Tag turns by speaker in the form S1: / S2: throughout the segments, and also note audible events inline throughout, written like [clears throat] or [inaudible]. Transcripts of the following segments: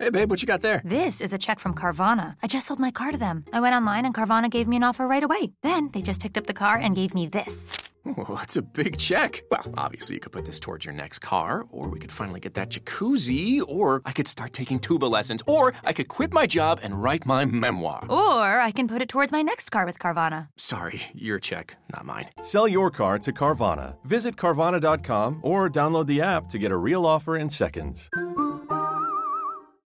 S1: Hey, babe, what you got there?
S2: This is a check from Carvana. I just sold my car to them. I went online and Carvana gave me an offer right away. Then they just picked up the car and gave me this.
S1: Well, that's a big check. Well, obviously, you could put this towards your next car, or we could finally get that jacuzzi, or I could start taking tuba lessons, or I could quit my job and write my memoir.
S2: Or I can put it towards my next car with Carvana.
S1: Sorry, your check, not mine.
S3: Sell your car to Carvana. Visit Carvana.com or download the app to get a real offer in seconds.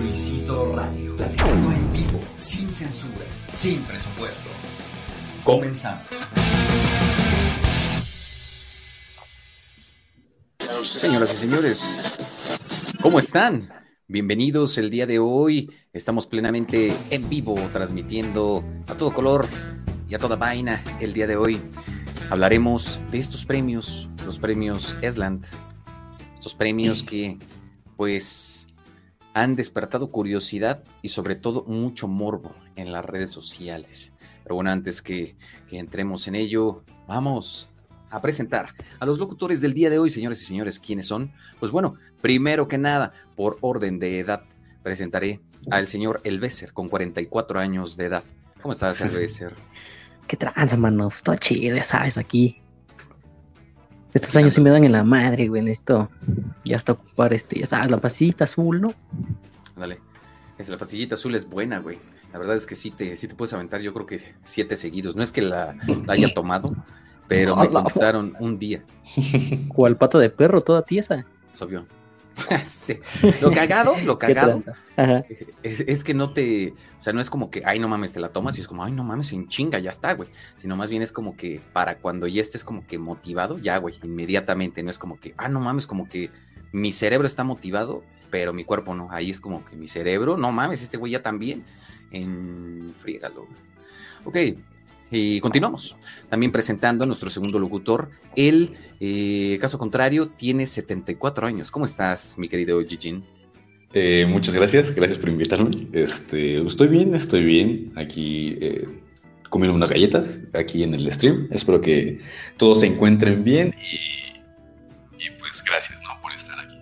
S4: Luisito Radio. Platicando en vivo, sin censura, sin presupuesto. Comenzamos.
S5: Señoras y señores, ¿cómo están? Bienvenidos el día de hoy. Estamos plenamente en vivo, transmitiendo a todo color y a toda vaina el día de hoy. Hablaremos de estos premios, los premios Esland, estos premios que pues han despertado curiosidad y sobre todo mucho morbo en las redes sociales. Pero bueno, antes que, que entremos en ello, vamos a presentar a los locutores del día de hoy, señores y señores. ¿Quiénes son? Pues bueno, primero que nada, por orden de edad, presentaré al señor Elveser, con 44 años de edad. ¿Cómo estás, [laughs] Elveser?
S6: ¿Qué tranza, mano? Pues todo chido, ya sabes, aquí. Estos años sí me dan en la madre, güey. Necesito ya hasta ocupar este, ya sabes, la pastillita azul, ¿no?
S5: Dale. Es, la pastillita azul es buena, güey. La verdad es que sí te, sí te puedes aventar, yo creo que siete seguidos. No es que la, la haya tomado, pero [laughs] me
S6: no.
S5: contaron un día.
S6: Cual pata de perro, toda tiesa.
S5: Es obvio. [laughs] Sí. Lo cagado, lo [laughs]
S6: ¿Qué
S5: cagado es, es que no te, o sea, no es como que, ay, no mames, te la tomas y es como, ay, no mames, en chinga, ya está, güey. Sino más bien es como que para cuando ya estés como que motivado, ya, güey, inmediatamente. No es como que, ah, no mames, como que mi cerebro está motivado, pero mi cuerpo no. Ahí es como que mi cerebro, no mames, este güey ya también. En friégalo. Ok, y continuamos. También presentando a nuestro segundo locutor. Él, eh, caso contrario, tiene 74 años. ¿Cómo estás, mi querido Gigin?
S7: Eh, muchas gracias, gracias por invitarme. Este, estoy bien, estoy bien. Aquí eh, comiendo unas galletas, aquí en el stream. Espero que todos se encuentren bien y, y pues gracias ¿no? por estar aquí.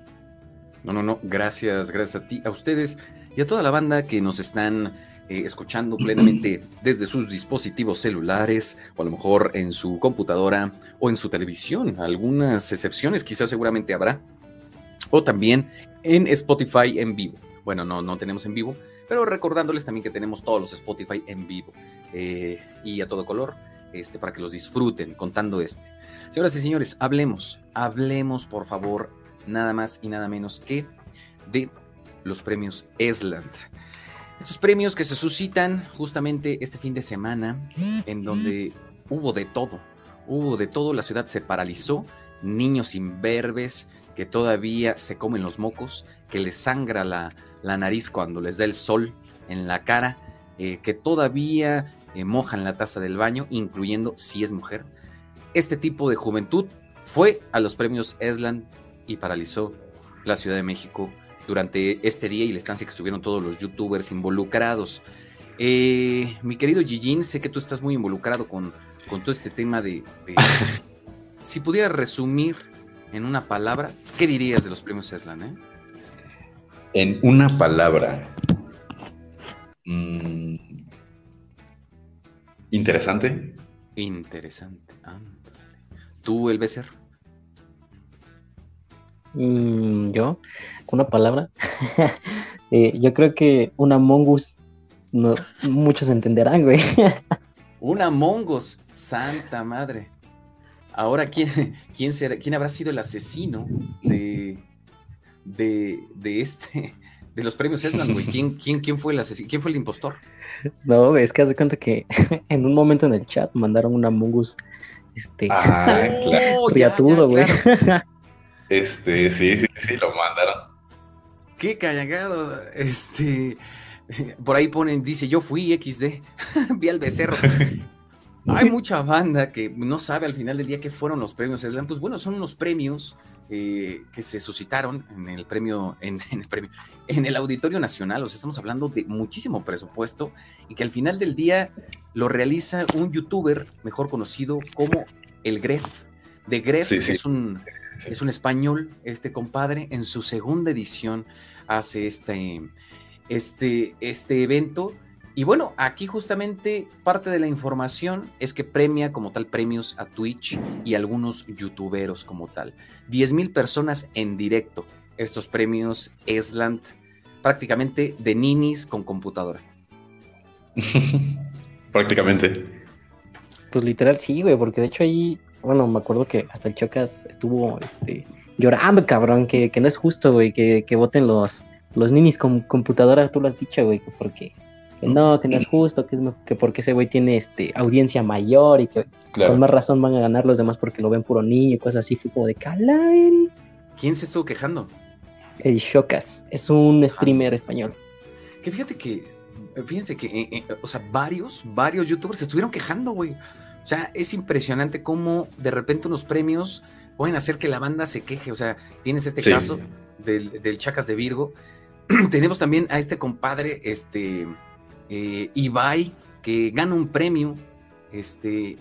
S5: No, no, no. Gracias, gracias a ti, a ustedes y a toda la banda que nos están eh, escuchando plenamente desde sus dispositivos celulares o a lo mejor en su computadora o en su televisión. Algunas excepciones quizás seguramente habrá. O también en Spotify en vivo. Bueno, no, no tenemos en vivo, pero recordándoles también que tenemos todos los Spotify en vivo eh, y a todo color este, para que los disfruten contando este. Señoras y señores, hablemos, hablemos por favor, nada más y nada menos que de los premios Esland. Estos premios que se suscitan justamente este fin de semana, en donde hubo de todo, hubo de todo, la ciudad se paralizó, niños imberbes que todavía se comen los mocos, que les sangra la, la nariz cuando les da el sol en la cara, eh, que todavía eh, mojan la taza del baño, incluyendo si es mujer. Este tipo de juventud fue a los premios Esland y paralizó la Ciudad de México durante este día y la estancia que estuvieron todos los youtubers involucrados. Eh, mi querido Gigin, sé que tú estás muy involucrado con, con todo este tema de... de- [laughs] si pudieras resumir en una palabra, ¿qué dirías de los premios Eslan? Eh?
S7: En una palabra. mm, interesante.
S5: Interesante. ándale. ¿Tú, el Becer?
S6: Mm, yo, una palabra. [laughs] Eh, yo creo que una mongus, no, muchos entenderán, güey. [laughs]
S5: Una Mongos, santa madre. Ahora, ¿quién, quién, será, quién habrá sido el asesino de, de, de este, de los premios Eslan, güey. ¿Quién, quién, quién, fue el asesino? ¿Quién fue el impostor?
S6: No, güey, es que haz de cuenta que [laughs] en un momento en el chat mandaron una Mungus este
S7: Ah, claro.
S5: Oh, ya,
S6: riatudo,
S5: ya,
S6: güey.
S5: claro.
S7: Este, sí, sí, sí, lo mandaron.
S5: Qué cagado. Este. Por ahí ponen, dice, yo fui XD. [laughs] Vi al becerro. [laughs] Hay mucha banda que no sabe al final del día qué fueron los premios Slam. Pues bueno, son unos premios eh, que se suscitaron en el premio, en, [laughs] en el premio, en el Auditorio Nacional. O sea, estamos hablando de muchísimo presupuesto y que al final del día lo realiza un youtuber mejor conocido como el Gref. De Gref
S7: Sí, sí.
S5: es un
S7: Sí.
S5: es un español, este compadre, en su segunda edición hace este, este, este evento. Y bueno, aquí justamente parte de la información es que premia como tal premios a Twitch y algunos youtuberos como tal. 10 mil personas en directo. Estos premios Esland, prácticamente de ninis con computadora. [laughs]
S7: Prácticamente.
S6: Pues literal sí, güey, porque de hecho ahí, bueno, me acuerdo que hasta el Chocas estuvo este, llorando, cabrón, que, que no es justo, güey, que, que voten los, los ninis con computadora, tú lo has dicho, güey, que porque que no, que no es justo, que, es, que porque ese güey tiene este, audiencia mayor y que con más razón van a ganar los demás porque lo ven puro niño y cosas así, fue como de calayri.
S5: ¿Quién se estuvo quejando?
S6: El Chocas es un streamer español.
S5: Que fíjate que, fíjense que, eh, eh, o sea, varios, varios youtubers se estuvieron quejando, güey. O sea, es impresionante cómo de repente unos premios pueden hacer que la banda se queje. O sea, tienes este
S7: Sí.
S5: caso del, del Chacas de Virgo. [clears throat] Tenemos también a este compadre, este, eh, Ibai, que gana un premio, este,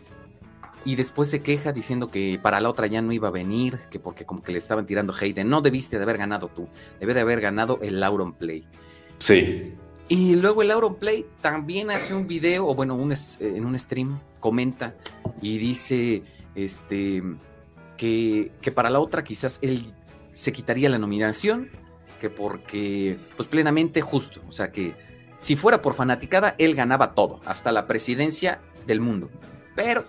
S5: y después se queja diciendo que para la otra ya no iba a venir, que porque como que le estaban tirando hate, de, no debiste de haber ganado tú, debe de haber ganado el Lauron Play.
S7: Sí.
S5: Y luego el Auronplay también hace un video, o bueno, un eh, en un stream, comenta y dice este, que, que para la otra quizás él se quitaría la nominación, que porque, pues plenamente justo, o sea que si fuera por fanaticada, él ganaba todo, hasta la presidencia del mundo. Pero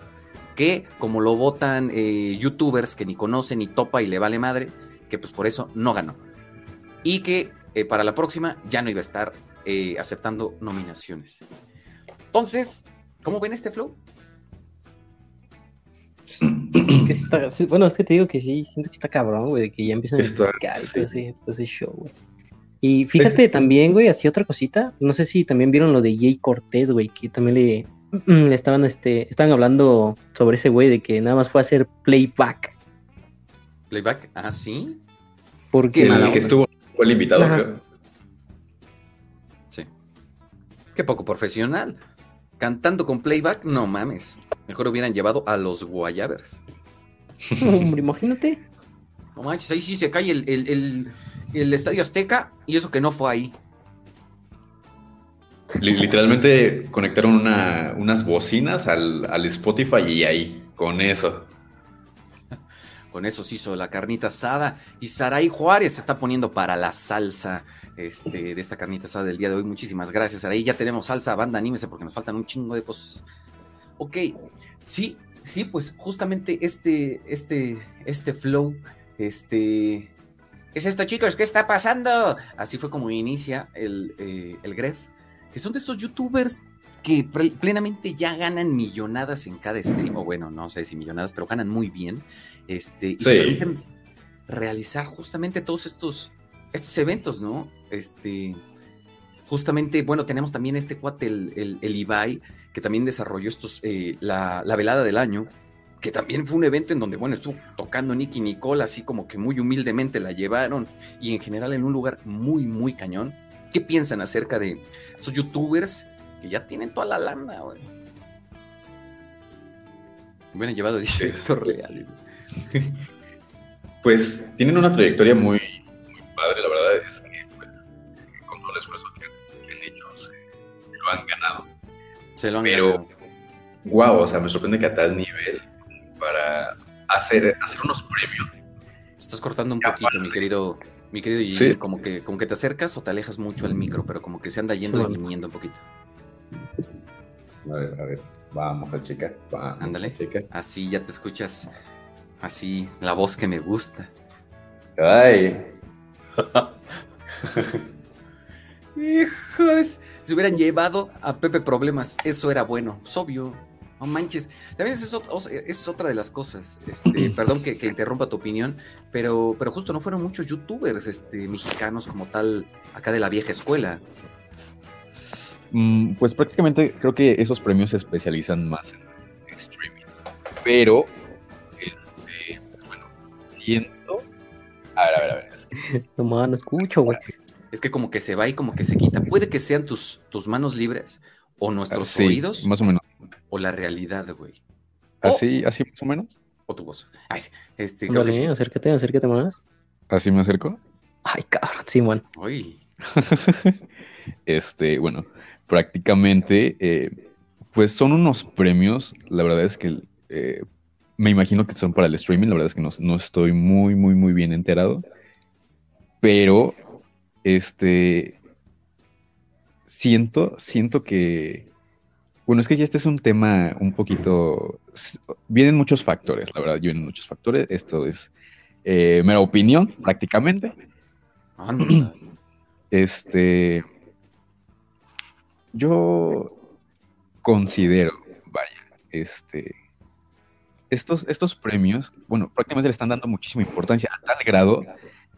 S5: que como lo votan eh, youtubers que ni conocen ni topa y le vale madre, que pues por eso no ganó. Y que eh, para la próxima ya no iba a estar eh, aceptando nominaciones. Entonces, ¿cómo ven este flow?
S6: Que está- bueno, es que te digo que sí, siento que está cabrón, güey, de que ya empiezan
S7: Está-
S6: a explicar y
S7: sí.
S6: todo ese, todo ese show, güey. Y fíjate también, güey, así otra cosita, no sé si también vieron lo de Jay Cortés, güey, que también le, le estaban, este, estaban hablando sobre ese güey de que nada más fue a hacer playback,
S5: Playback, ah, sí.
S6: porque...
S5: Qué
S7: El que estuvo fue el invitado,
S6: Ajá.
S7: creo.
S5: Qué poco profesional. Cantando con playback, no mames. Mejor hubieran llevado a los Guayabers.
S6: Hombre, imagínate.
S5: No manches, ahí sí se cae el, el- el- el Estadio Azteca y eso que no fue ahí.
S7: Li- Literalmente conectaron una- unas bocinas al, al Spotify y ahí, con eso.
S5: Con eso se hizo la carnita asada. Y Saray Juárez se está poniendo para la salsa este, de esta carnita asada del día de hoy. Muchísimas gracias, Saray. Ya tenemos salsa, banda, anímese porque nos faltan un chingo de cosas. Ok, sí, sí, pues justamente este, este, este flow, este... ¿Qué es esto, chicos? ¿Qué está pasando? Así fue como inicia el, eh, el Gref, que son de estos youtubers que plenamente ya ganan millonadas en cada stream, o bueno, no sé si millonadas, pero ganan muy bien, este, y se permiten realizar justamente todos estos, estos eventos, ¿no? Este, justamente, bueno, tenemos también este cuate, el, el, el Ibai, que también desarrolló estos, eh, la, la velada del año, que también fue un evento en donde, bueno, estuvo tocando Nicky Nicole, así como que muy humildemente la llevaron, y en general en un lugar muy, muy cañón. ¿Qué piensan acerca de estos youtubers que ya tienen toda la lana, güey? Hubieran llevado 10 eventos reales. [laughs]
S7: Pues tienen una trayectoria muy, muy padre, la verdad es que pues, con todo el esfuerzo que han hecho, se lo han ganado.
S5: Se lo han
S7: Pero,
S5: ganado.
S7: wow, o sea, me sorprende que a tal nivel, para hacer, hacer unos premios.
S5: Te estás cortando un poquito, mi querido, mi querido Gigi,
S7: Sí.
S5: como que, como que te acercas o te alejas mucho al micro, pero como que se anda yendo y viniendo un poquito.
S7: A ver, a ver, vamos a checar. Vamos
S5: Ándale.
S7: a checar.
S5: Así ya te escuchas, así, la voz que me gusta.
S7: Ay,
S5: Hijos, se hubieran llevado a Pepe Problemas, eso era bueno, es obvio. No manches. También es, es otra de las cosas. Este, [clears throat] perdón que, interrumpa tu opinión, pero, pero justo no fueron muchos youtubers este, mexicanos como tal, acá de la vieja escuela.
S7: Mm, pues prácticamente creo que esos premios se especializan más en streaming. Pero, este, pues bueno, siento. A ver, a ver, a ver. [laughs]
S6: No, no escucho, güey.
S5: Es que como que se va y como que se quita. Puede que sean tus, tus manos libres o nuestros oídos.
S7: Más o menos.
S5: O la realidad, güey.
S7: ¿Así, así más o menos?
S5: O tu voz. Ay, sí. Este,
S6: Dale, acércate, acércate más.
S7: ¿Así me acerco?
S6: Ay, cabrón, Simón.
S5: Uy. [laughs]
S7: este, bueno, prácticamente, eh, pues son unos premios, la verdad es que eh, me imagino que son para el streaming, la verdad es que no, estoy muy, muy, muy bien enterado, pero, este, siento, siento que, bueno, es que ya este es un tema un poquito, vienen muchos factores, la verdad, vienen muchos factores, esto es eh, mera opinión prácticamente. [clears throat] Este, yo considero, vaya, este, estos, estos premios, bueno, prácticamente le están dando muchísima importancia a tal grado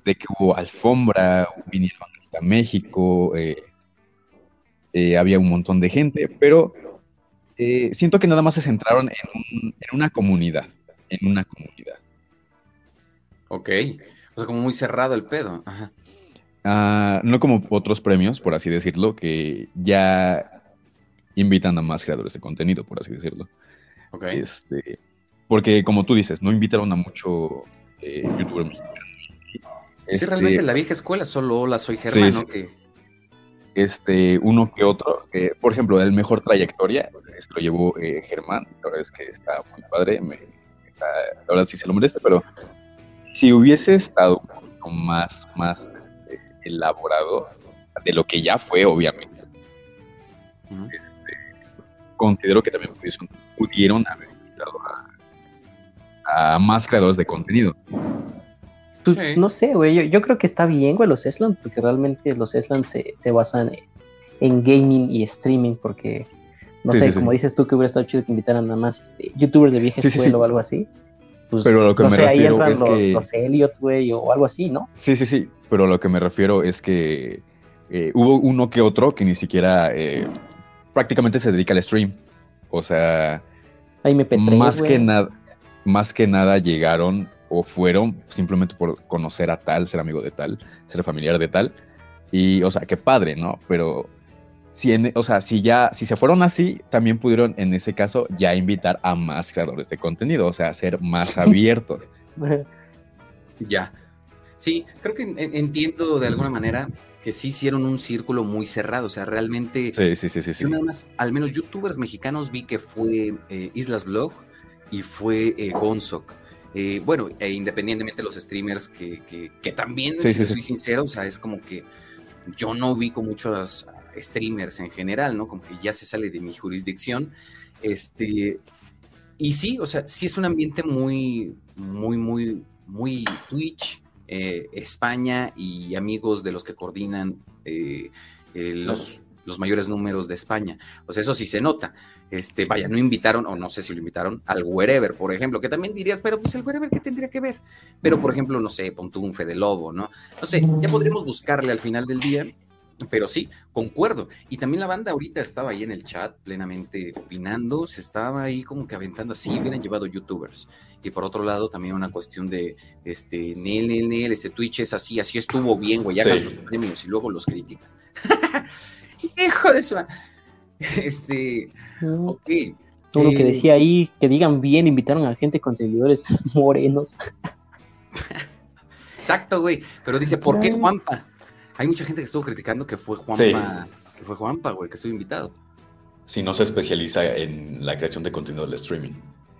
S7: de que hubo alfombra, vinieron a México, eh, eh, había un montón de gente, pero eh, siento que nada más se centraron en, una comunidad, en una comunidad.
S5: Ok, o sea, como muy cerrado el pedo. Ajá.
S7: Ah, no como otros premios, por así decirlo, que ya invitan a más creadores de contenido, por así decirlo.
S5: Okay.
S7: Este, porque como tú dices, no invitaron a mucho eh, youtuber mexicano.
S5: Sí, este, realmente la vieja escuela, solo hola, soy Germán, Que...
S7: Este, uno que otro, por ejemplo, el mejor trayectoria, este lo llevó eh, Germán, la verdad es que está muy padre, me, la verdad sí se lo merece, pero si hubiese estado más, más elaborado de lo que ya fue, obviamente. Este, considero que también pudieron haber invitado a, más creadores de contenido.
S6: Pues, no sé, güey, yo, creo que está bien, güey, los Eslan, porque realmente los Eslan se, se basan en, gaming y streaming, porque, no sé, como dices tú que hubiera estado chido que invitaran nada más este, youtubers de vieja escuela o algo así.
S7: Pues, pero lo que me refiero es
S6: los,
S7: que...
S6: los Elliots, güey, o algo así, ¿no?
S7: Sí, sí, sí, pero lo que me refiero es que eh, hubo uno que otro que ni siquiera eh, prácticamente se dedica al stream. O sea, más, que nada, más que nada llegaron o fueron simplemente por conocer a tal, ser amigo de tal, ser familiar de tal. Y, o sea, qué padre, ¿no? Pero si o sea, si ya, si se fueron así, también pudieron en ese caso ya invitar a más creadores de contenido, o sea, ser más [laughs] abiertos.
S5: ya. Sí, creo que entiendo de alguna manera que sí hicieron un círculo muy cerrado, o sea, realmente...
S7: Sí, sí, sí, sí.
S5: nada más, al menos youtubers mexicanos vi que fue eh, Islas Blog y fue eh, Gonzok. Eh, bueno, e independientemente de los streamers que, que, también, si soy sincero, o sea, es como que yo no vi con muchos streamers en general, ¿no? Como que ya se sale de mi jurisdicción. Este, y sí, o sea, sí es un ambiente muy, muy, muy, muy Twitch, eh, España y amigos de los que coordinan eh, eh, los, los, mayores números de España. O sea, eso sí se nota. Este, vaya, no invitaron, o no sé si lo invitaron, al Wherever, por ejemplo, que también dirías, pero pues el Wherever, ¿qué tendría que ver? Pero, por ejemplo, no sé, Pontu un Fede Lobo, ¿no? No sé, ya podríamos buscarle al final del día pero sí, concuerdo. Y también la banda ahorita estaba ahí en el chat plenamente opinando, se estaba ahí como que aventando así, hubieran llevado youtubers. Y por otro lado, también una cuestión de, este, Nel, Nel, Nel, este Twitch es así, así estuvo bien, güey, hagan sus premios y luego los critican. [laughs] Hijo de eso. Este, ok.
S6: Todo lo que eh, decía ahí, que digan bien, invitaron a gente con seguidores [laughs] morenos. [laughs]
S5: Exacto, güey. Pero dice, ¿por qué Juanpa? Hay mucha gente que estuvo criticando que fue Juanpa, que fue Juanpa, güey, que estuvo invitado.
S7: Si no se especializa en la creación de contenido del streaming.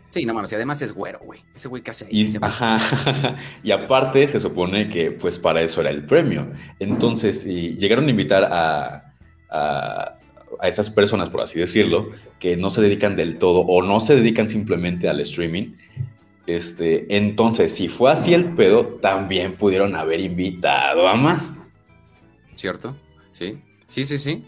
S5: Sí, no mames, y además es güero, güey. Ese güey casi
S7: ahí. Y, ajá, [laughs] y aparte se supone que pues para eso era el premio. Entonces, si llegaron a invitar a, a, a, esas personas, por así decirlo, que no se dedican del todo o no se dedican simplemente al streaming, este, entonces, si fue así el pedo, también pudieron haber invitado a más.
S5: ¿Cierto? Sí. Sí, sí, sí.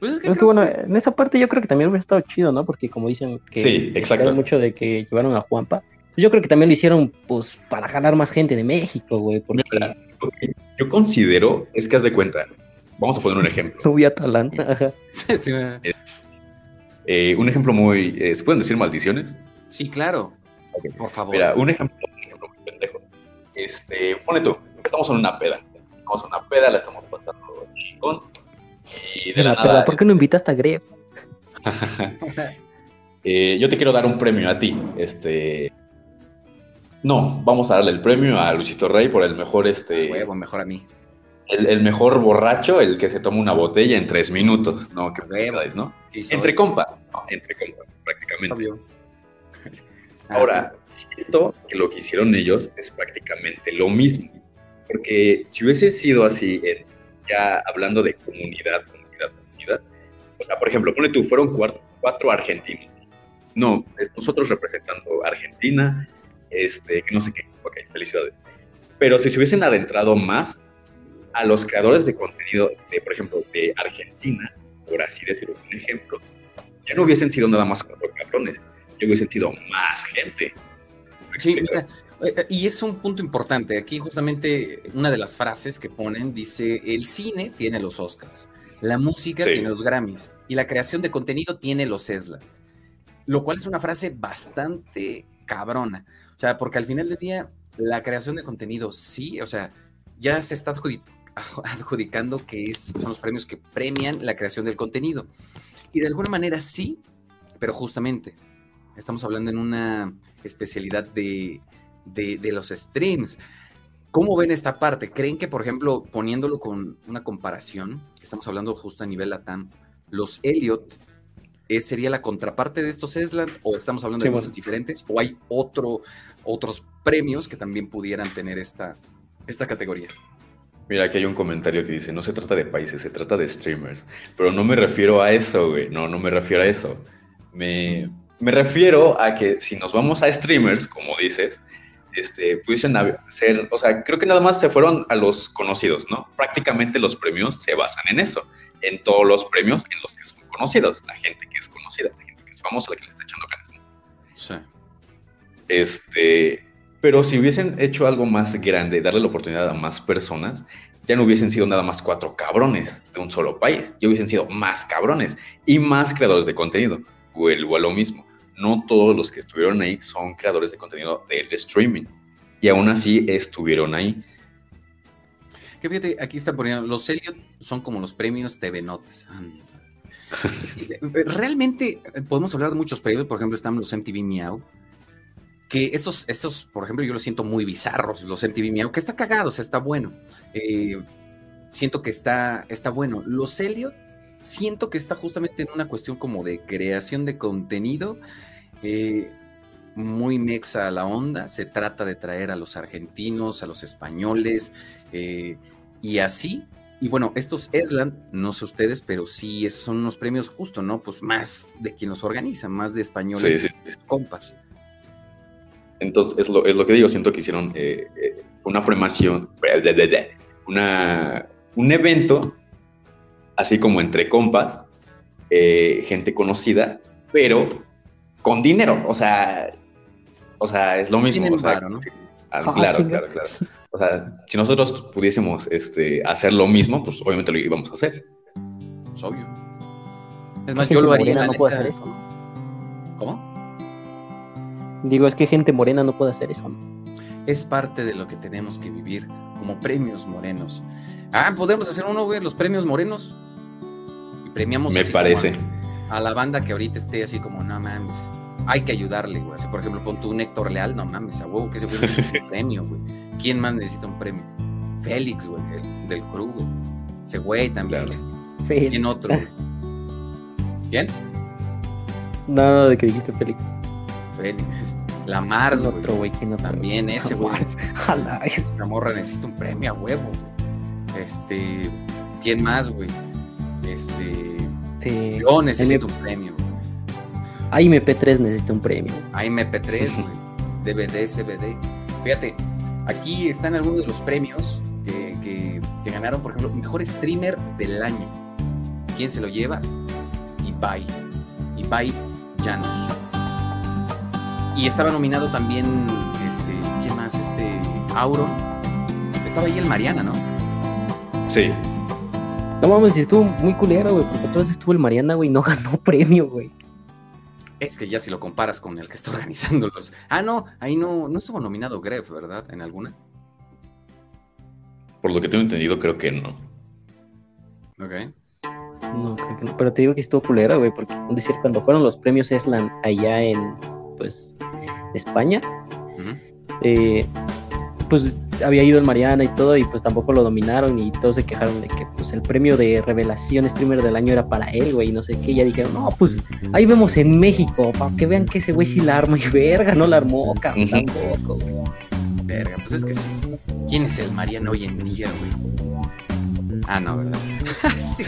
S6: Pues es que, es que bueno, en esa parte yo creo que también hubiera estado chido, ¿no? Porque como dicen que
S7: sí, exacto.
S6: mucho de que llevaron a Juanpa, pues yo creo que también lo hicieron pues para jalar más gente de México, güey, porque...
S7: Yo considero, es que haz de cuenta, vamos a poner un ejemplo.
S6: Subí Talán, ajá. [laughs]
S5: Sí, sí.
S7: Eh, un ejemplo muy... Eh, ¿Se pueden decir maldiciones?
S5: Sí, claro. Por favor.
S7: Mira, un ejemplo, un ejemplo muy pendejo. Este, pone tú, estamos en una peda. Una peda, la estamos pasando chingón y de la, nada.
S6: ¿Por qué no invitaste a Greb? [laughs]
S7: eh, yo te quiero dar un premio a ti. Este. No, vamos a darle el premio a Luisito Rey por el mejor, este.
S5: Huevo, mejor a mí.
S7: El, mejor borracho, el que se toma una botella en tres minutos, ¿no? Que huevo, ¿no? entre compas, no, entre compas, prácticamente. Ahora, siento que lo que hicieron ellos es prácticamente lo mismo. Porque si hubiese sido así ya hablando de comunidad, comunidad, comunidad. O sea, por ejemplo, pone tú, fueron cuatro, argentinos. No, nosotros representando Argentina, este, que no sé qué. Ok, felicidades. Pero si se hubiesen adentrado más a los creadores de contenido de, por ejemplo, de Argentina, por así decirlo, un ejemplo, ya no hubiesen sido nada más cuatro cabrones, ya hubiesen sido más gente.
S5: Sí, eh, y es un punto importante. Aquí justamente una de las frases que ponen dice, el cine tiene los Oscars, la música tiene los Grammys y la creación de contenido tiene los ESLA. Lo cual es una frase bastante cabrona. O sea, porque al final del día, la creación de contenido sí, o sea, ya se está [laughs] adjudicando que es, son los premios que premian la creación del contenido. Y de alguna manera sí, pero justamente estamos hablando en una especialidad de de, los streams. ¿Cómo ven esta parte? ¿Creen que, por ejemplo, poniéndolo con una comparación, estamos hablando justo a nivel LATAM, los Elliot eh, sería la contraparte de estos Esland o estamos hablando de cosas diferentes o hay otro, otros premios que también pudieran tener esta, esta categoría?
S7: Mira, aquí hay un comentario que dice, no se trata de países, se trata de streamers. Pero no me refiero a eso, güey. No, no me refiero a eso. Me, me refiero a que si nos vamos a streamers, como dices, este, pudiesen ser, o sea, creo que nada más se fueron a los conocidos, ¿no? Prácticamente los premios se basan en eso, en todos los premios en los que son conocidos, la gente que es conocida, la gente que es famosa, la que le está echando ganas. Sí. Este, pero si hubiesen hecho algo más grande, darle la oportunidad a más personas, ya no hubiesen sido nada más cuatro cabrones de un solo país, ya hubiesen sido más cabrones y más creadores de contenido. Vuelvo a lo mismo no todos los que estuvieron ahí son creadores de contenido de streaming. Y aún así estuvieron ahí.
S5: Que fíjate, aquí está poniendo, los Elliot son como los premios TV Notas. [laughs] Realmente eh, podemos hablar de muchos premios, por ejemplo, están los MTV Meow, que estos, estos, por ejemplo, yo los siento muy bizarros, los MTV Meow, que está cagado, o sea, está bueno. Eh, siento que está, está bueno. Los Elliot, siento que está justamente en una cuestión como de creación de contenido eh, muy mexa a la onda, se trata de traer a los argentinos, a los españoles, eh, y así. Y bueno, estos Esland, no sé ustedes, pero sí son unos premios justo, ¿no? Pues más de quien los organiza, más de españoles compas.
S7: Entonces, es lo, es lo, que digo, siento que hicieron eh, una formación, una, un evento, así como entre compas, gente conocida, pero con dinero, o sea, o sea, es lo mismo. ¿no? Ah, claro, claro, claro. O sea, si nosotros pudiésemos este, hacer lo mismo, pues obviamente lo íbamos a hacer.
S5: Es obvio. Es más, yo lo haría.
S6: No puede hacer eso.
S5: ¿Cómo?
S6: Digo, es que gente morena no puede hacer eso.
S5: Es parte de lo que tenemos que vivir como premios morenos. Ah, podemos hacer uno, güey, los premios morenos. Y premiamos.
S7: Me parece
S5: a la banda que ahorita esté así como, no mames, hay que ayudarle, güey. por ejemplo, pon tu un Héctor Leal, no mames, a huevo que ese güey necesita un [laughs] premio, güey. ¿Quién más necesita un premio? Félix, güey, del crew, güey. Ese güey también. ¿Quién otro? Güey? ¿Quién?
S6: Nada de que dijiste Félix.
S5: Félix. La Mars, otro güey. ¿Quién otro? También ese, güey. [laughs] La morra necesita un premio a huevo. Este. ¿Quién más, güey? Este. Yo necesito un premio.
S6: AMP3 necesita un premio.
S5: AMP3, güey. DVD, CBD. Fíjate, aquí están algunos de los premios que, ganaron, por ejemplo, mejor streamer del año. ¿Quién se lo lleva? Ibai. Ibai Llanos. Y estaba nominado también, este, ¿quién más? Este, Auron. Estaba ahí el Mariana, ¿no?
S7: Sí.
S6: No mames, estuvo muy culero, güey, porque otra vez estuvo el Mariana, güey, y no [laughs] ganó premio, güey.
S5: Es que ya si lo comparas con el que está [laughs] organizándolos. Ah, no, ahí no, no estuvo nominado Gref, ¿verdad? En alguna.
S7: Por lo que tengo entendido, creo que no.
S5: Ok.
S6: No, creo que no. Pero te digo que estuvo culera, güey, porque decir, cuando fueron los premios Eslan allá en, pues, España, eh, pues había ido el Mariana y todo, y pues tampoco lo dominaron, y todos se quejaron de que pues el premio de revelación streamer del año era para él, güey, y no sé qué, y ya dijeron, no, pues ahí vemos en México, para que vean que ese güey sí la arma, y verga, no la armó, cabrón, tampoco, güey.
S5: Verga, pues es que sí. ¿Quién es el Mariana hoy en día, güey? Ah, no, ¿verdad? [laughs] sí.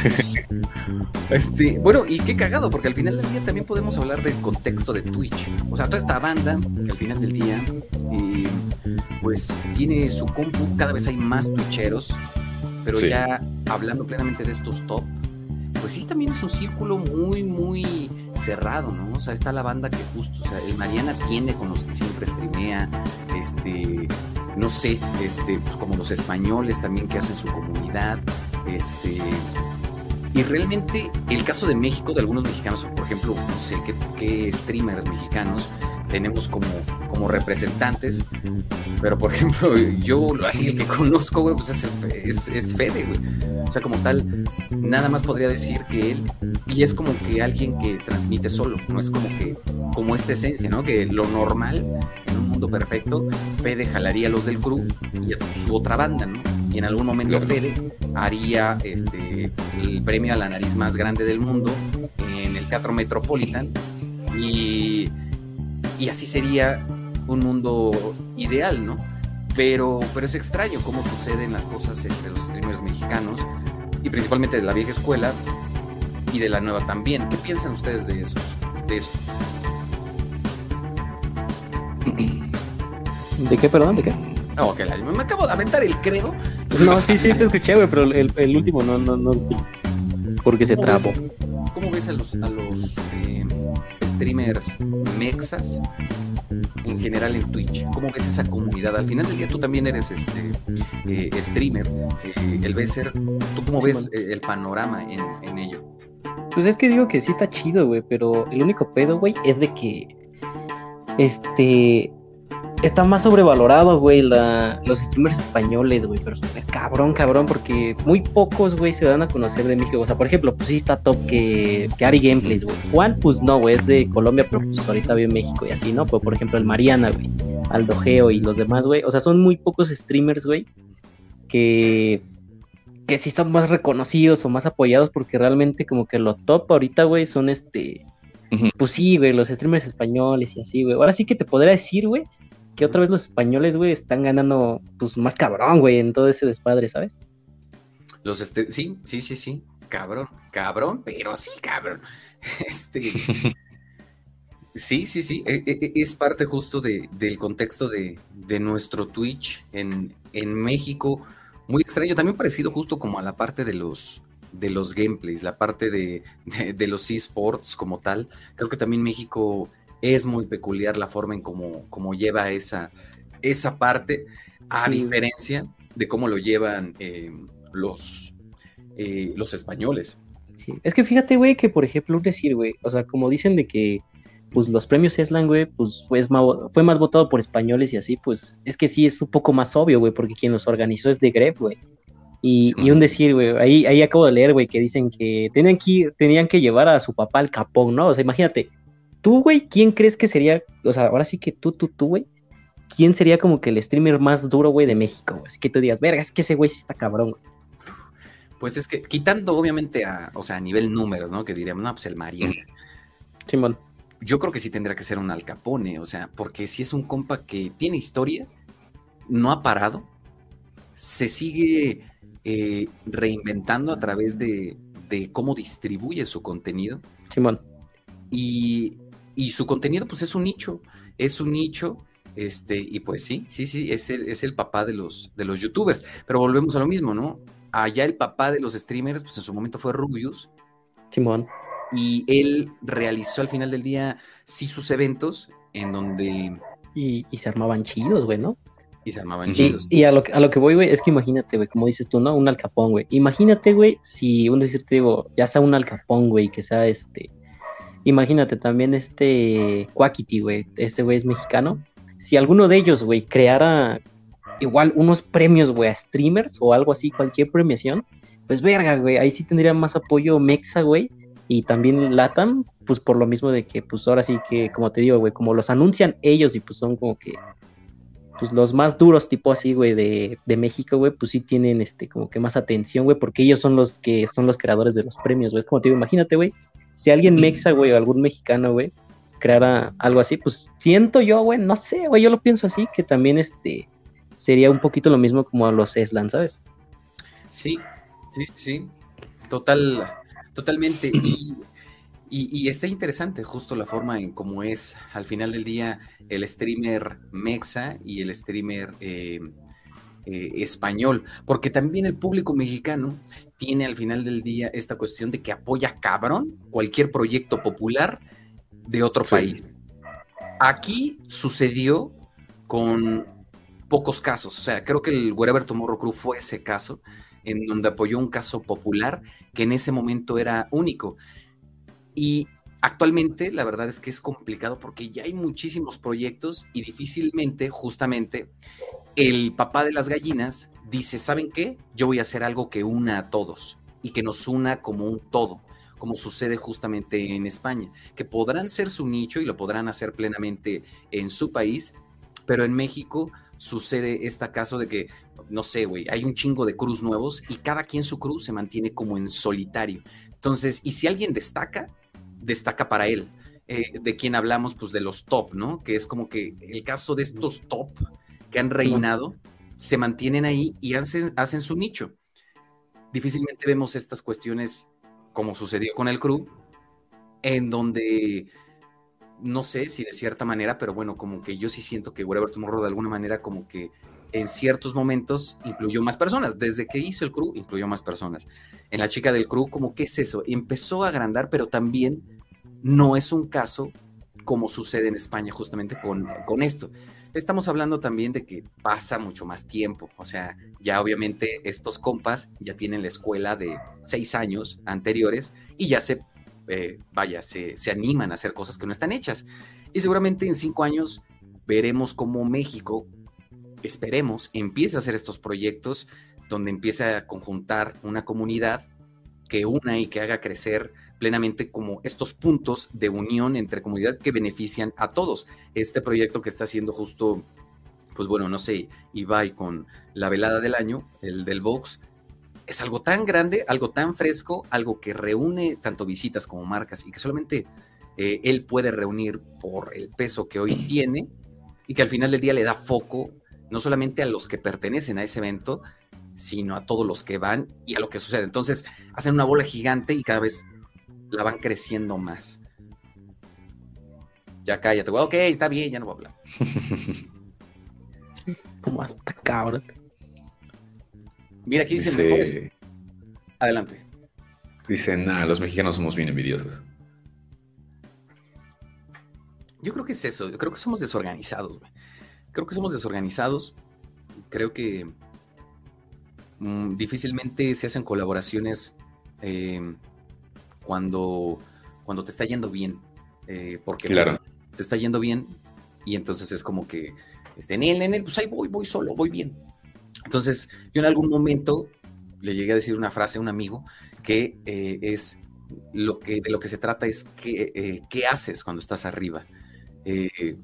S5: Este, bueno, y qué cagado, porque al final del día también podemos hablar del contexto de Twitch. O sea, toda esta banda, que al final del día, eh, pues tiene su compu, cada vez hay más twitcheros, pero
S7: Sí.
S5: ya hablando plenamente de estos top, pues sí también es un círculo muy, muy cerrado, ¿no? O sea, está la banda que justo, o sea, el Mariana tiene con los que siempre streamea, este, no sé, este, pues como los españoles también que hacen su comunidad, este, y realmente el caso de México, de algunos mexicanos, por ejemplo, no sé qué, qué streamers mexicanos tenemos como, como representantes, pero por ejemplo, yo así el que conozco, güey, pues es, es, es Fede, güey. O sea, como tal, nada más podría decir que él, y es como que alguien que transmite solo, no es como que, como esta esencia, ¿no? Que lo normal, en un mundo perfecto, Fede jalaría a los del crew y a su otra banda, ¿no? Y en algún momento
S7: Claro.
S5: Fede haría este, el premio a la nariz más grande del mundo en el Teatro Metropolitan y, y así sería un mundo ideal, ¿no? Pero, pero es extraño cómo suceden las cosas entre los streamers mexicanos y principalmente de la vieja escuela y de la nueva también. ¿Qué piensan ustedes de eso? De eso?
S6: ¿De qué, perdón? ¿De qué?
S5: No, que la- me acabo de aventar el credo.
S6: No, sí, sí, te escuché, güey, pero el, el último no, no, no. Porque se
S5: ¿Cómo
S6: trabó.
S5: cómo ves a los, a los eh, streamers mexas en general en Twitch? ¿Cómo ves esa comunidad? Al final del día tú también eres este eh, streamer, eh, el Besser. ¿Tú cómo ves eh, el panorama en, en ello?
S6: Pues es que digo que sí está chido, güey, pero el único pedo, güey, es de que este está más sobrevalorado, güey, la, los streamers españoles, güey, pero súper cabrón, cabrón, porque muy pocos, güey, se dan a conocer de México. O sea, por ejemplo, pues sí está top que, que Ari Gameplays, güey. Juan, pues no, güey, es de Colombia, pero pues ahorita vive en México y así, ¿no? Pero por ejemplo, el Mariana, güey, Aldo Geo y los demás, güey. O sea, son muy pocos streamers, güey, que que sí están más reconocidos o más apoyados porque realmente como que lo top ahorita, güey, son este, pues sí, güey, los streamers españoles y así, güey. Ahora sí que te podría decir, güey, que otra vez los españoles, güey, están ganando, pues más cabrón, güey, en todo ese despadre, ¿sabes?
S5: Los este, sí, sí, sí, sí. Cabrón, cabrón, pero sí, cabrón. [laughs] Este. Sí, sí, sí. e- e- Es parte justo de, del contexto de, de nuestro Twitch en, en México. Muy extraño, también parecido justo como a la parte de los de los gameplays, la parte de, de, de los esports como tal. Creo que también México es muy peculiar la forma en cómo, cómo lleva esa, esa parte, a
S6: Sí.
S5: diferencia de cómo lo llevan eh, los, eh, los españoles.
S6: Sí. Es que fíjate, güey, que por ejemplo, un decir, güey, o sea, como dicen de que, pues los premios Eslan, güey, pues fue más, fue más votado por españoles y así, pues es que sí es un poco más obvio, güey, porque quien los organizó es de Gref, güey. Y, y un decir, güey, ahí, ahí acabo de leer, güey, que dicen que tenían que, tenían que llevar a su papá al capón, ¿no? O sea, imagínate, tú, güey, ¿quién crees que sería, o sea, ahora sí que tú, tú, tú, güey, ¿quién sería como que el streamer más duro, güey, de México, güey? Así que tú digas, verga, es que ese güey sí está cabrón, güey.
S5: Pues es que quitando obviamente a, o sea, a nivel números, ¿no? Que diríamos, no, pues el Mariana.
S6: Simón.
S5: Yo creo que sí tendría que ser un Al Capone, o sea, porque si es un compa que tiene historia, no ha parado, se sigue eh, reinventando a través de, de cómo distribuye su contenido
S6: Simón.
S5: y, y su contenido pues es un nicho, es un nicho, este, y pues sí, sí, sí, es el, es el papá de los, de los youtubers, pero volvemos a lo mismo, ¿no? Allá el papá de los streamers, pues en su momento fue Rubius,
S6: Simón.
S5: Y él realizó al final del día sí sus eventos en donde...
S6: Y, y se armaban chidos, güey, ¿no?
S5: Y se armaban
S6: Y,
S5: chidos.
S6: y a, lo, que- a lo que voy, güey, es que imagínate, güey, como dices tú, ¿no? Un alcapón, güey. Imagínate, güey, si, un decir, te digo, ya sea un alcapón, güey, que sea este. Imagínate también este Quackity, güey. Ese güey es mexicano. Si alguno de ellos, güey, creara igual unos premios, güey, a streamers o algo así, cualquier premiación, pues verga, güey, ahí sí tendría más apoyo Mexa, güey. Y también Latam, pues por lo mismo de que, pues ahora sí que, como te digo, güey, como los anuncian ellos y pues son como que pues los más duros, tipo así, güey, de, de México, güey, pues sí tienen este como que más atención, güey, porque ellos son los que son los creadores de los premios, güey. Es como te digo, imagínate, güey, si alguien mexa, güey, o algún mexicano, güey, creara algo así, pues siento yo, güey, no sé, güey, yo lo pienso así, que también este sería un poquito lo mismo como a los Eslan, ¿sabes?
S5: Sí, sí, sí. Total, totalmente. Y, y- y está interesante justo la forma en cómo es al final del día el streamer mexa y el streamer eh, eh, español, porque también el público mexicano tiene al final del día esta cuestión de que apoya cabrón cualquier proyecto popular de otro
S7: Sí.
S5: país. Aquí sucedió con pocos casos, o sea, creo que el Wherever Tomorrow Crew fue ese caso, en donde apoyó un caso popular que en ese momento era único. Y actualmente la verdad es que es complicado porque ya hay muchísimos proyectos y difícilmente, justamente, el papá de las gallinas dice, ¿saben qué? Yo voy a hacer algo que una a todos y que nos una como un todo, como sucede justamente en España, que podrán ser su nicho y lo podrán hacer plenamente en su país, pero en México sucede este caso de que, no sé, güey, hay un chingo de cruz nuevos y cada quien su cruz se mantiene como en solitario. Entonces, y si alguien destaca, destaca para él. Eh, de quien hablamos, pues de los top, ¿no? Que es como que el caso de estos top que han reinado, se mantienen ahí y hacen, hacen su nicho. Difícilmente vemos estas cuestiones como sucedió con el crew, en donde no sé si de cierta manera, pero bueno, como que yo sí siento que Wherever Tomorrow de alguna manera como que en ciertos momentos incluyó más personas. Desde que hizo el crew, incluyó más personas. En la chica del crew, como que es eso, empezó a agrandar, pero también no es un caso como sucede en España justamente con, con esto. Estamos hablando también de que pasa mucho más tiempo, o sea, ya obviamente estos compas ya tienen la escuela de seis años anteriores y ya se, eh, vaya, se, se animan a hacer cosas que no están hechas. Y seguramente en cinco años veremos cómo México, esperemos, empiece a hacer estos proyectos donde empiece a conjuntar una comunidad que una y que haga crecer plenamente como estos puntos de unión entre comunidad que benefician a todos. Este proyecto que está haciendo justo, pues bueno, no sé, Ibai con la velada del año, el del Vox, es algo tan grande, algo tan fresco, algo que reúne tanto visitas como marcas y que solamente eh, él puede reunir por el peso que hoy tiene y que al final del día le da foco no solamente a los que pertenecen a ese evento, sino a todos los que van y a lo que sucede. Entonces hacen una bola gigante y cada vez la van creciendo más. Ya cállate, güey. Ok, está bien, ya no voy a hablar. [laughs]
S6: Como hasta cabrón.
S5: Mira, aquí dicen
S7: Dice,
S5: mejores. Adelante.
S7: dicen, nah, los mexicanos somos bien envidiosos.
S5: Yo creo que es eso. Yo creo que somos desorganizados, güey. Creo que somos desorganizados. Creo que mm, difícilmente se hacen colaboraciones eh, cuando, cuando te está yendo bien. Eh, porque
S7: Claro.
S5: te está yendo bien y entonces es como que, este, en él, en él, pues ahí voy, voy solo, voy bien. Entonces, yo en algún momento le llegué a decir una frase a un amigo que eh, es lo que de lo que se trata es que, eh, qué haces cuando estás arriba. Eh,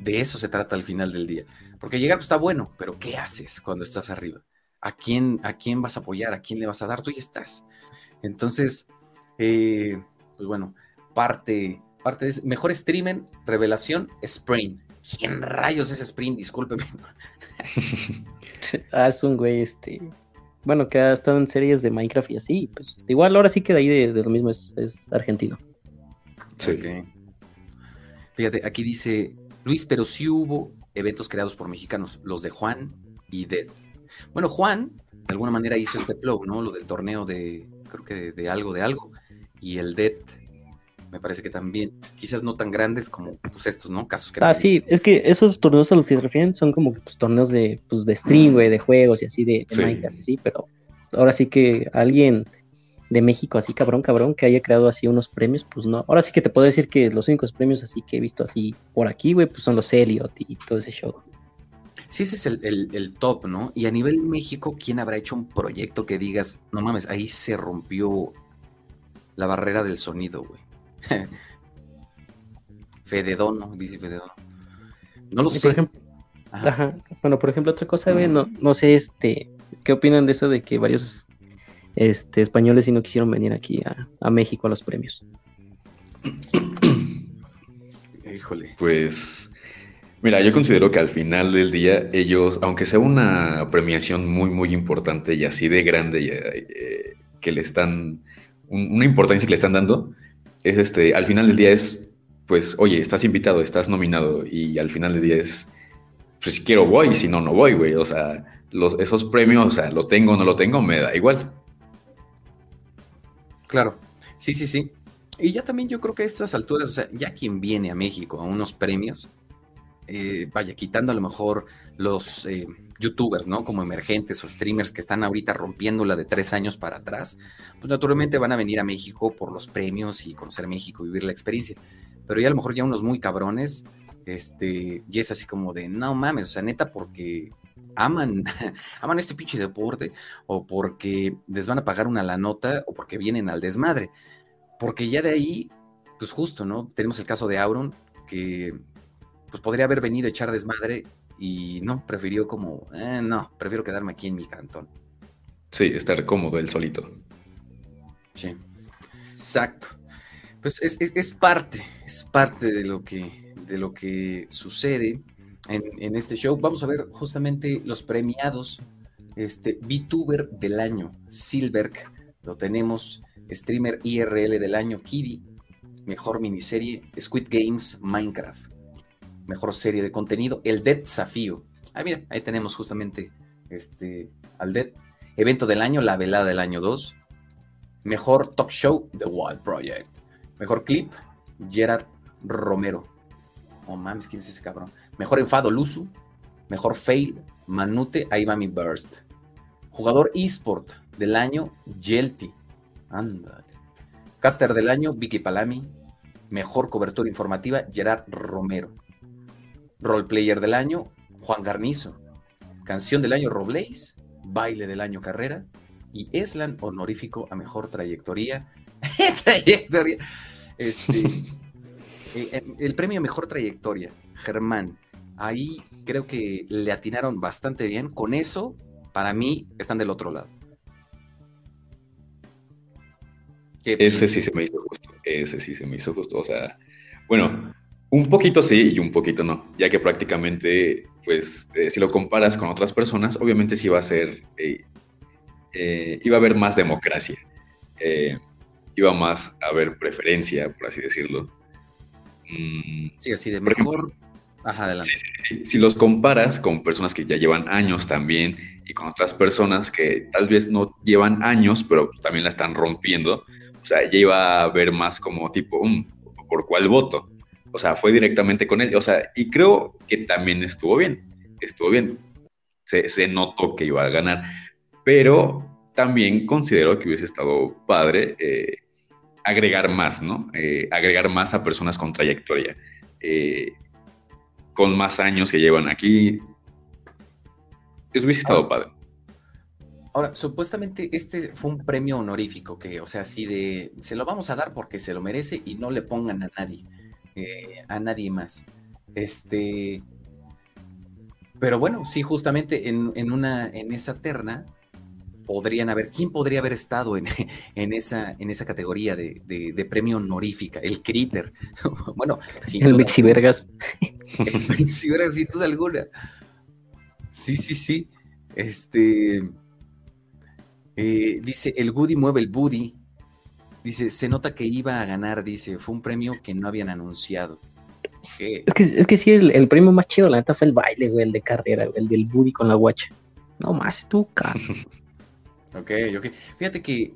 S5: de eso se trata al final del día. Porque llegar pues, está bueno, pero ¿qué haces cuando estás arriba? ¿A quién, ¿A quién vas a apoyar? ¿A quién le vas a dar? Tú ya estás. Entonces, eh, pues bueno, parte, parte de mejor streamer, revelación, Spring. ¿Quién rayos es Spring? Discúlpeme. [laughs]
S6: Ah, es un güey, este. Bueno, que ha estado en series de Minecraft y así. Pues igual ahora sí que de ahí de, de lo mismo es, es argentino.
S7: Sí.
S5: Ok. Fíjate, aquí dice Luis, pero sí hubo eventos creados por mexicanos, los de Juan y Dead. Bueno, Juan de alguna manera hizo este flow, ¿no? Lo del torneo de, creo que de, de algo, de algo. y el DET. Me parece que también, quizás no tan grandes como pues, estos, ¿no? Casos que...
S6: Ah, sí, es que esos torneos a los que se refieren son como que pues, torneos de, pues, de stream, güey, de juegos y así de, de
S7: Sí.
S6: Minecraft, sí, pero ahora sí que alguien de México así cabrón, cabrón, que haya creado así unos premios, pues no. Ahora sí que te puedo decir que los únicos premios así que he visto así por aquí, güey, pues son los Elliot y todo ese show.
S5: Sí, ese es el, el- el top, ¿no? Y a nivel México, ¿quién habrá hecho un proyecto que digas, no mames, ahí se rompió la barrera del sonido, güey? [laughs] Fededono, dice Fededono. No lo
S6: Y por
S5: sé.
S6: ejemplo,
S5: Ajá.
S6: Ajá. Bueno, por ejemplo, otra cosa, güey, no, no sé, este, ¿qué opinan de eso de que varios este, españoles sí no quisieron venir aquí a, a México a los premios? [coughs]
S5: Híjole.
S7: Pues, mira, yo considero que al final del día ellos, aunque sea una premiación muy, muy importante y así de grande y, eh, que le están, un- una importancia que le están dando, es este, al final del día es, pues, oye, estás invitado, estás nominado y al final del día es, pues si quiero voy, si no, no voy, güey. O sea, los, esos premios, o sea, lo tengo o no lo tengo, me da igual.
S5: Claro. Sí, sí, sí. Y ya también yo creo que a estas alturas, o sea, ya quien viene a México a unos premios, eh, vaya, quitando a lo mejor los eh, youtubers, ¿no? Como emergentes o streamers que están ahorita rompiéndola de tres años para atrás, pues naturalmente van a venir a México por los premios y conocer México, vivir la experiencia. Pero ya a lo mejor ya unos muy cabrones, este, y es así como de, no mames, o sea, neta, porque aman, [laughs] aman este pinche deporte, o porque les van a pagar una la nota, o porque vienen al desmadre. Porque ya de ahí, pues justo, ¿no? Tenemos el caso de Auron, que pues podría haber venido a echar desmadre y no, prefirió como, "Eh, no, prefiero quedarme aquí en mi cantón.
S7: Sí, estar cómodo él solito.
S5: Sí, exacto. Pues es, es- es parte, es parte de lo que, de lo que sucede en, este show. Vamos a ver justamente los premiados. Este VTuber del año, Silberg, lo tenemos. Streamer IRL del año, Kiri. Mejor miniserie, Squid Games, Minecraft. Mejor serie de contenido, El Dead Desafío. Ah, mira, ahí tenemos justamente este, al Dead. Evento del año, La Velada del año 2. Mejor talk show, The Wild Project. Mejor clip, Gerard Romero. Oh mames, ¿quién es ese cabrón? Mejor enfado, Luzu. Mejor fail, Manute, ahí va mi burst. Jugador eSport del año, Yelty. Ándale. Caster del año, Vicky Palami. Mejor cobertura informativa, Gerard Romero. Roleplayer del año, Juan Garnizo. Canción del año, Roblaze. Baile del año, Carrera. Y Eslan honorífico a mejor trayectoria. [laughs] trayectoria. Este, [laughs] eh, eh, el premio a mejor trayectoria, Germán. Ahí creo que le atinaron bastante bien. Con eso, para mí, están del otro lado. ¿Qué
S7: Ese sí se me hizo justo, ese sí se me hizo justo. O sea, bueno, un poquito sí y un poquito no, ya que prácticamente, pues, eh, si lo comparas con otras personas, obviamente sí va a ser, eh, eh, iba a haber más democracia, iba más a haber preferencia, por así decirlo. Mm,
S5: Sí, así de
S7: ejemplo,
S5: mejor. Ajá, adelante.
S7: Si los comparas con personas que ya llevan años también y con otras personas que tal vez no llevan años, pero también la están rompiendo, o sea, ya iba a haber más como tipo, "Mm, ¿por cuál voto? O sea, fue directamente con él. O sea, y creo que también estuvo bien, estuvo bien. Se, se notó que iba a ganar, pero también considero que hubiese estado padre eh, agregar más, ¿no? Eh, agregar más a personas con trayectoria. Eh, con más años que llevan aquí. Eso hubiese estado padre.
S5: Ahora, supuestamente este fue un premio honorífico que, o sea, así de, se lo vamos a dar porque se lo merece y no le pongan a nadie, eh, a nadie más. Este, pero bueno, sí, justamente en, en una, en esa terna podrían haber, ¿quién podría haber estado en, [laughs] en esa, en esa categoría de, de- de premio honorífica? El Critter. [laughs] bueno, sin
S6: El Mexivergas.
S5: Sí, ahora sin duda alguna. Sí, sí, sí. Este. eh, dice, el Woody mueve el Woody. Dice, se nota que iba a ganar, dice, fue un premio que no habían anunciado.
S6: Es que, es que sí, el, el premio más chido, la neta, fue el baile, güey, el de carrera, güey, el del Buddy con la guacha. No más, tú, cabrón. [laughs]
S5: Ok, ok. Fíjate que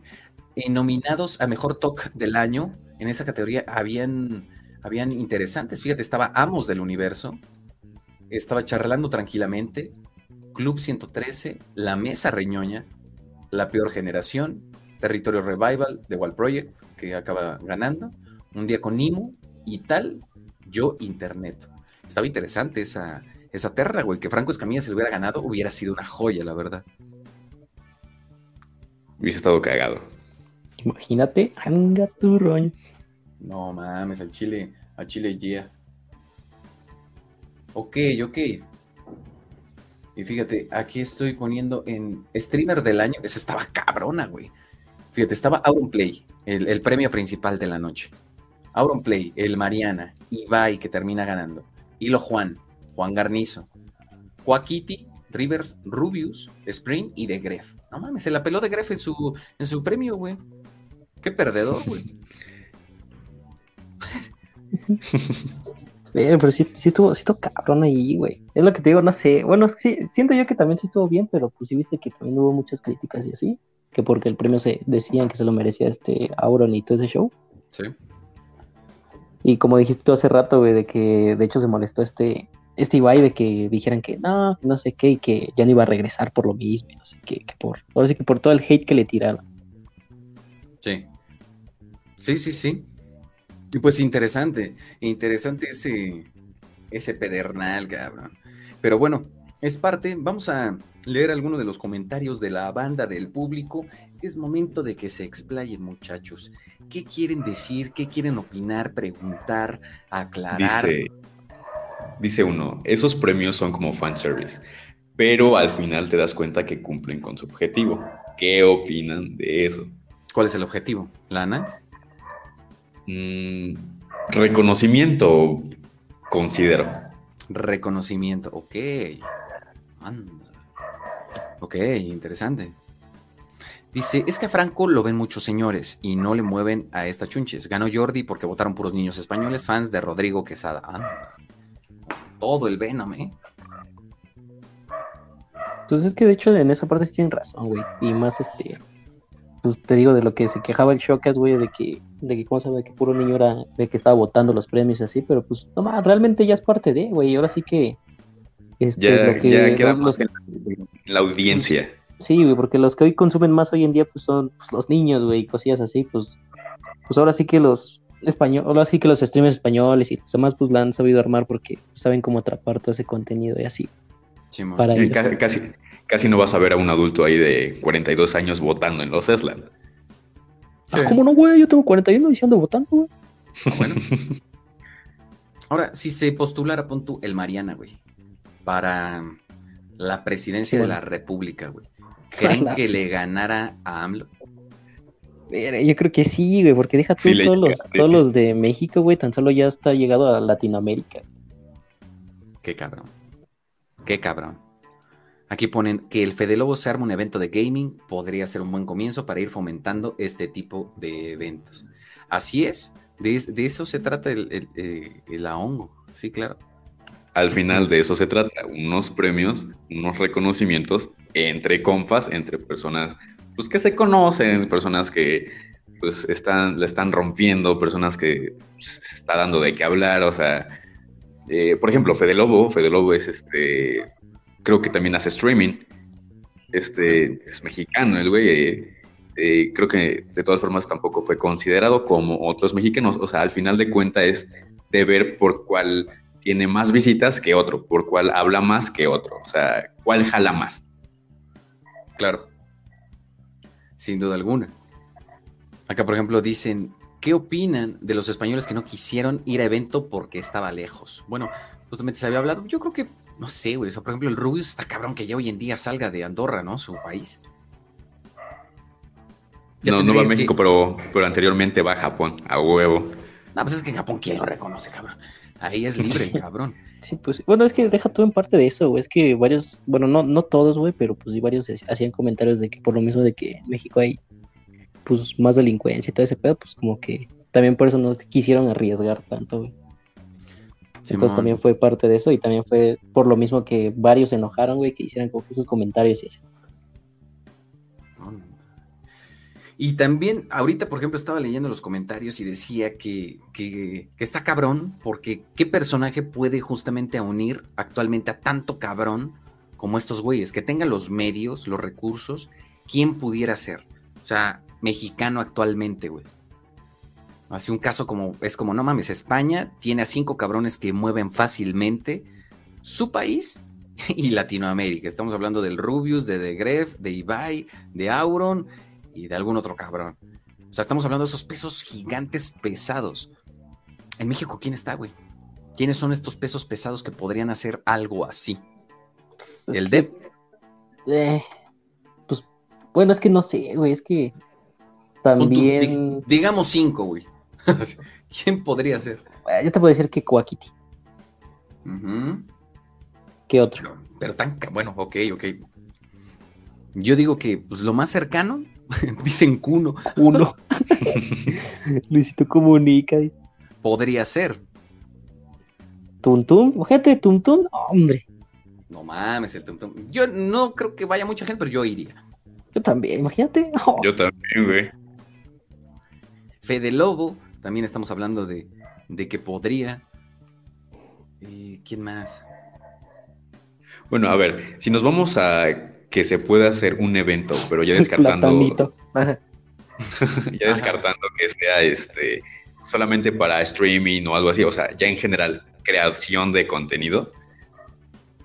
S5: en nominados a mejor talk del año, en esa categoría habían, habían interesantes. Fíjate, estaba Amos del Universo, estaba charlando tranquilamente, Club 113, La Mesa Reñoña, La Peor Generación, Territorio Revival de Wall Project, que acaba ganando, Un Día con Nimu y tal, Yo Internet. Estaba interesante esa, esa terra, güey. Que Franco Escamilla se lo hubiera ganado, hubiera sido una joya, la verdad.
S7: Hubiese estado cagado.
S6: Imagínate, anga tu roño.
S5: No mames, al Chile, al Chile yeah. Ok, ok. Y fíjate, aquí estoy poniendo en streamer del año. Esa estaba cabrona, güey. Fíjate, estaba Auronplay, el, el premio principal de la noche. Auronplay, el Mariana, Ibai que termina ganando. Hilo Juan, Juan Garnizo, Joaquiti, Rivers, Rubius, Spring y de Gref. No mames, se la peló de Gref en su, en su premio, güey. Qué perdedor, güey. [laughs]
S6: Pero, sí, sí, estuvo, sí estuvo cabrón ahí, güey. Es lo que te digo, no sé. Bueno, sí, siento yo que también sí estuvo bien, pero pues sí viste que también hubo muchas críticas y así. Que porque el premio se decían que se lo merecía este Auron y todo ese show.
S5: Sí.
S6: Y como dijiste tú hace rato, güey, de que de hecho se molestó este, este Ibai de que dijeran que no, no sé qué, y que ya no iba a regresar por lo mismo, y no sé qué, que por, ahora sí que por todo el hate que le tiraron.
S5: Sí. Sí, sí, sí. Y pues interesante, interesante ese, ese pedernal, cabrón. Pero bueno, es parte, vamos a leer algunos de los comentarios de la banda del público. Es momento de que se explayen, muchachos. ¿Qué quieren decir? ¿Qué quieren opinar? Preguntar, aclarar.
S7: Dice, dice uno, esos premios son como fanservice, pero al final te das cuenta que cumplen con su objetivo. ¿Qué opinan de eso?
S5: ¿Cuál es el objetivo? ¿Lana?
S7: Mm, reconocimiento, considero.
S5: Reconocimiento, ok. Anda. Ok, interesante. Dice, es que a Franco lo ven muchos señores y no le mueven a esta chunches. Ganó Jordi porque votaron puros niños españoles, fans de Rodrigo Quesada. Anda. Todo el Venom, ¿eh?
S6: Pues es que de hecho en esa parte sí tienen razón, güey. Y más este, pues te digo de lo que se quejaba el Shocas, güey, de que, de que cómo sabe que puro niño era, de que estaba votando los premios y así, pero pues no más, realmente ya es parte de, güey, y ahora sí que este,
S7: Ya,
S6: lo que
S7: ya queda
S6: los-
S7: más en la, la audiencia.
S6: Sí, güey, porque los que hoy consumen más hoy en día pues son pues, los niños, güey, y cosillas así, pues, pues ahora sí que los españoles, ahora sí que los streamers españoles y los demás pues la han sabido armar porque saben cómo atrapar todo ese contenido y así.
S5: Simón.
S6: Para
S7: Sí, casi, casi no vas a ver a un adulto ahí de 42 años votando en los Esland.
S5: Sí.
S6: Ah, ¿cómo no, güey? Yo tengo 41 y sí ando votando, güey.
S5: Ah, bueno. [laughs] Ahora, si se postulara, pon tú el Mariana, güey, para la presidencia
S6: Sí,
S5: de la República, güey. ¿Creen [laughs] que le ganara a AMLO?
S6: Yo creo que sí, güey, porque deja tú
S7: Sí
S6: todos, los, todos los de México, güey, tan solo ya está llegado a Latinoamérica.
S5: Qué cabrón. Qué cabrón. Aquí ponen que el Fede Lobo se arma un evento de gaming podría ser un buen comienzo para ir fomentando este tipo de eventos. Así es, de, es- de eso se trata el, el, eh, el ahongo. Sí, claro.
S7: Al final de eso se trata, unos premios, unos reconocimientos entre compas, entre personas pues, que se conocen, personas que pues están, la están rompiendo, personas que pues, se está dando de qué hablar, o sea, eh, por ejemplo, Fede Lobo, Fede Lobo es este, creo que también hace streaming, este, es mexicano el güey, eh, eh, creo que de todas formas tampoco fue considerado como otros mexicanos, o sea, al final de cuentas es de ver por cuál tiene más visitas que otro, por cuál habla más que otro, o sea, cuál jala más.
S5: Claro. Sin duda alguna. Acá, por ejemplo, dicen, ¿qué opinan de los españoles que no quisieron ir a evento porque estaba lejos? Bueno, justamente se había hablado, yo creo que, no sé, güey, o sea, por ejemplo, el Rubius está cabrón que ya hoy en día salga de Andorra, ¿no? Su país. Ya
S7: No, no va a
S5: que-
S7: México, pero, pero anteriormente va a Japón, a huevo.
S5: No, pues es que en Japón, ¿quién lo reconoce, cabrón? Ahí es libre el cabrón. [laughs]
S6: Sí, pues, bueno, es que deja todo en parte de eso, güey, es que varios, bueno, no, no todos, güey, pero pues sí varios ha- hacían comentarios de que por lo mismo de que en México hay, pues, más delincuencia y todo ese pedo, pues como que también por eso no quisieron arriesgar tanto, güey. Entonces también fue parte de eso y también fue por lo mismo que varios se enojaron, güey, que hicieran como que esos comentarios y así.
S5: Y también, ahorita, por ejemplo, estaba leyendo los comentarios y decía que, que, está cabrón, porque ¿qué personaje puede justamente unir actualmente a tanto cabrón como estos güeyes? Que tengan los medios, los recursos, ¿quién pudiera ser? O sea, mexicano actualmente, güey. Así un caso como, es como, no mames, España tiene a cinco cabrones que mueven fácilmente su país [laughs] y Latinoamérica. Estamos hablando del Rubius, de The Gref, de Ibai, de Auron y de algún otro cabrón. O sea, estamos hablando de esos pesos gigantes pesados. En México, ¿quién está, güey? ¿Quiénes son estos pesos pesados que podrían hacer algo así? ¿El DEP?
S6: Eh, pues, bueno, es que no sé, güey, es que también...
S5: digamos cinco, güey. [laughs] ¿Quién podría ser?
S6: Eh, yo te puedo decir que Coaquiti. ¿Qué otro?
S5: Pero, tan... Bueno, ok, ok. Yo digo que pues, lo más cercano [laughs] Dicen Cuno.
S6: Uno. [laughs] Luisito comunica.
S5: Podría ser.
S6: Tuntum, gente Tuntum, hombre.
S5: No mames, el Tuntum. Yo no creo que vaya mucha gente, pero yo iría.
S6: Yo también, imagínate. [laughs]
S7: Yo también, güey.
S5: Fede Lobo, también estamos hablando de, de que podría. ¿Y ¿Quién más?
S7: Bueno, a ver, si nos vamos a que se pueda hacer un evento, pero ya [laughs] descartando. [laughs] ya descartando que sea este solamente para streaming o algo así, o sea, ya en general, creación de contenido.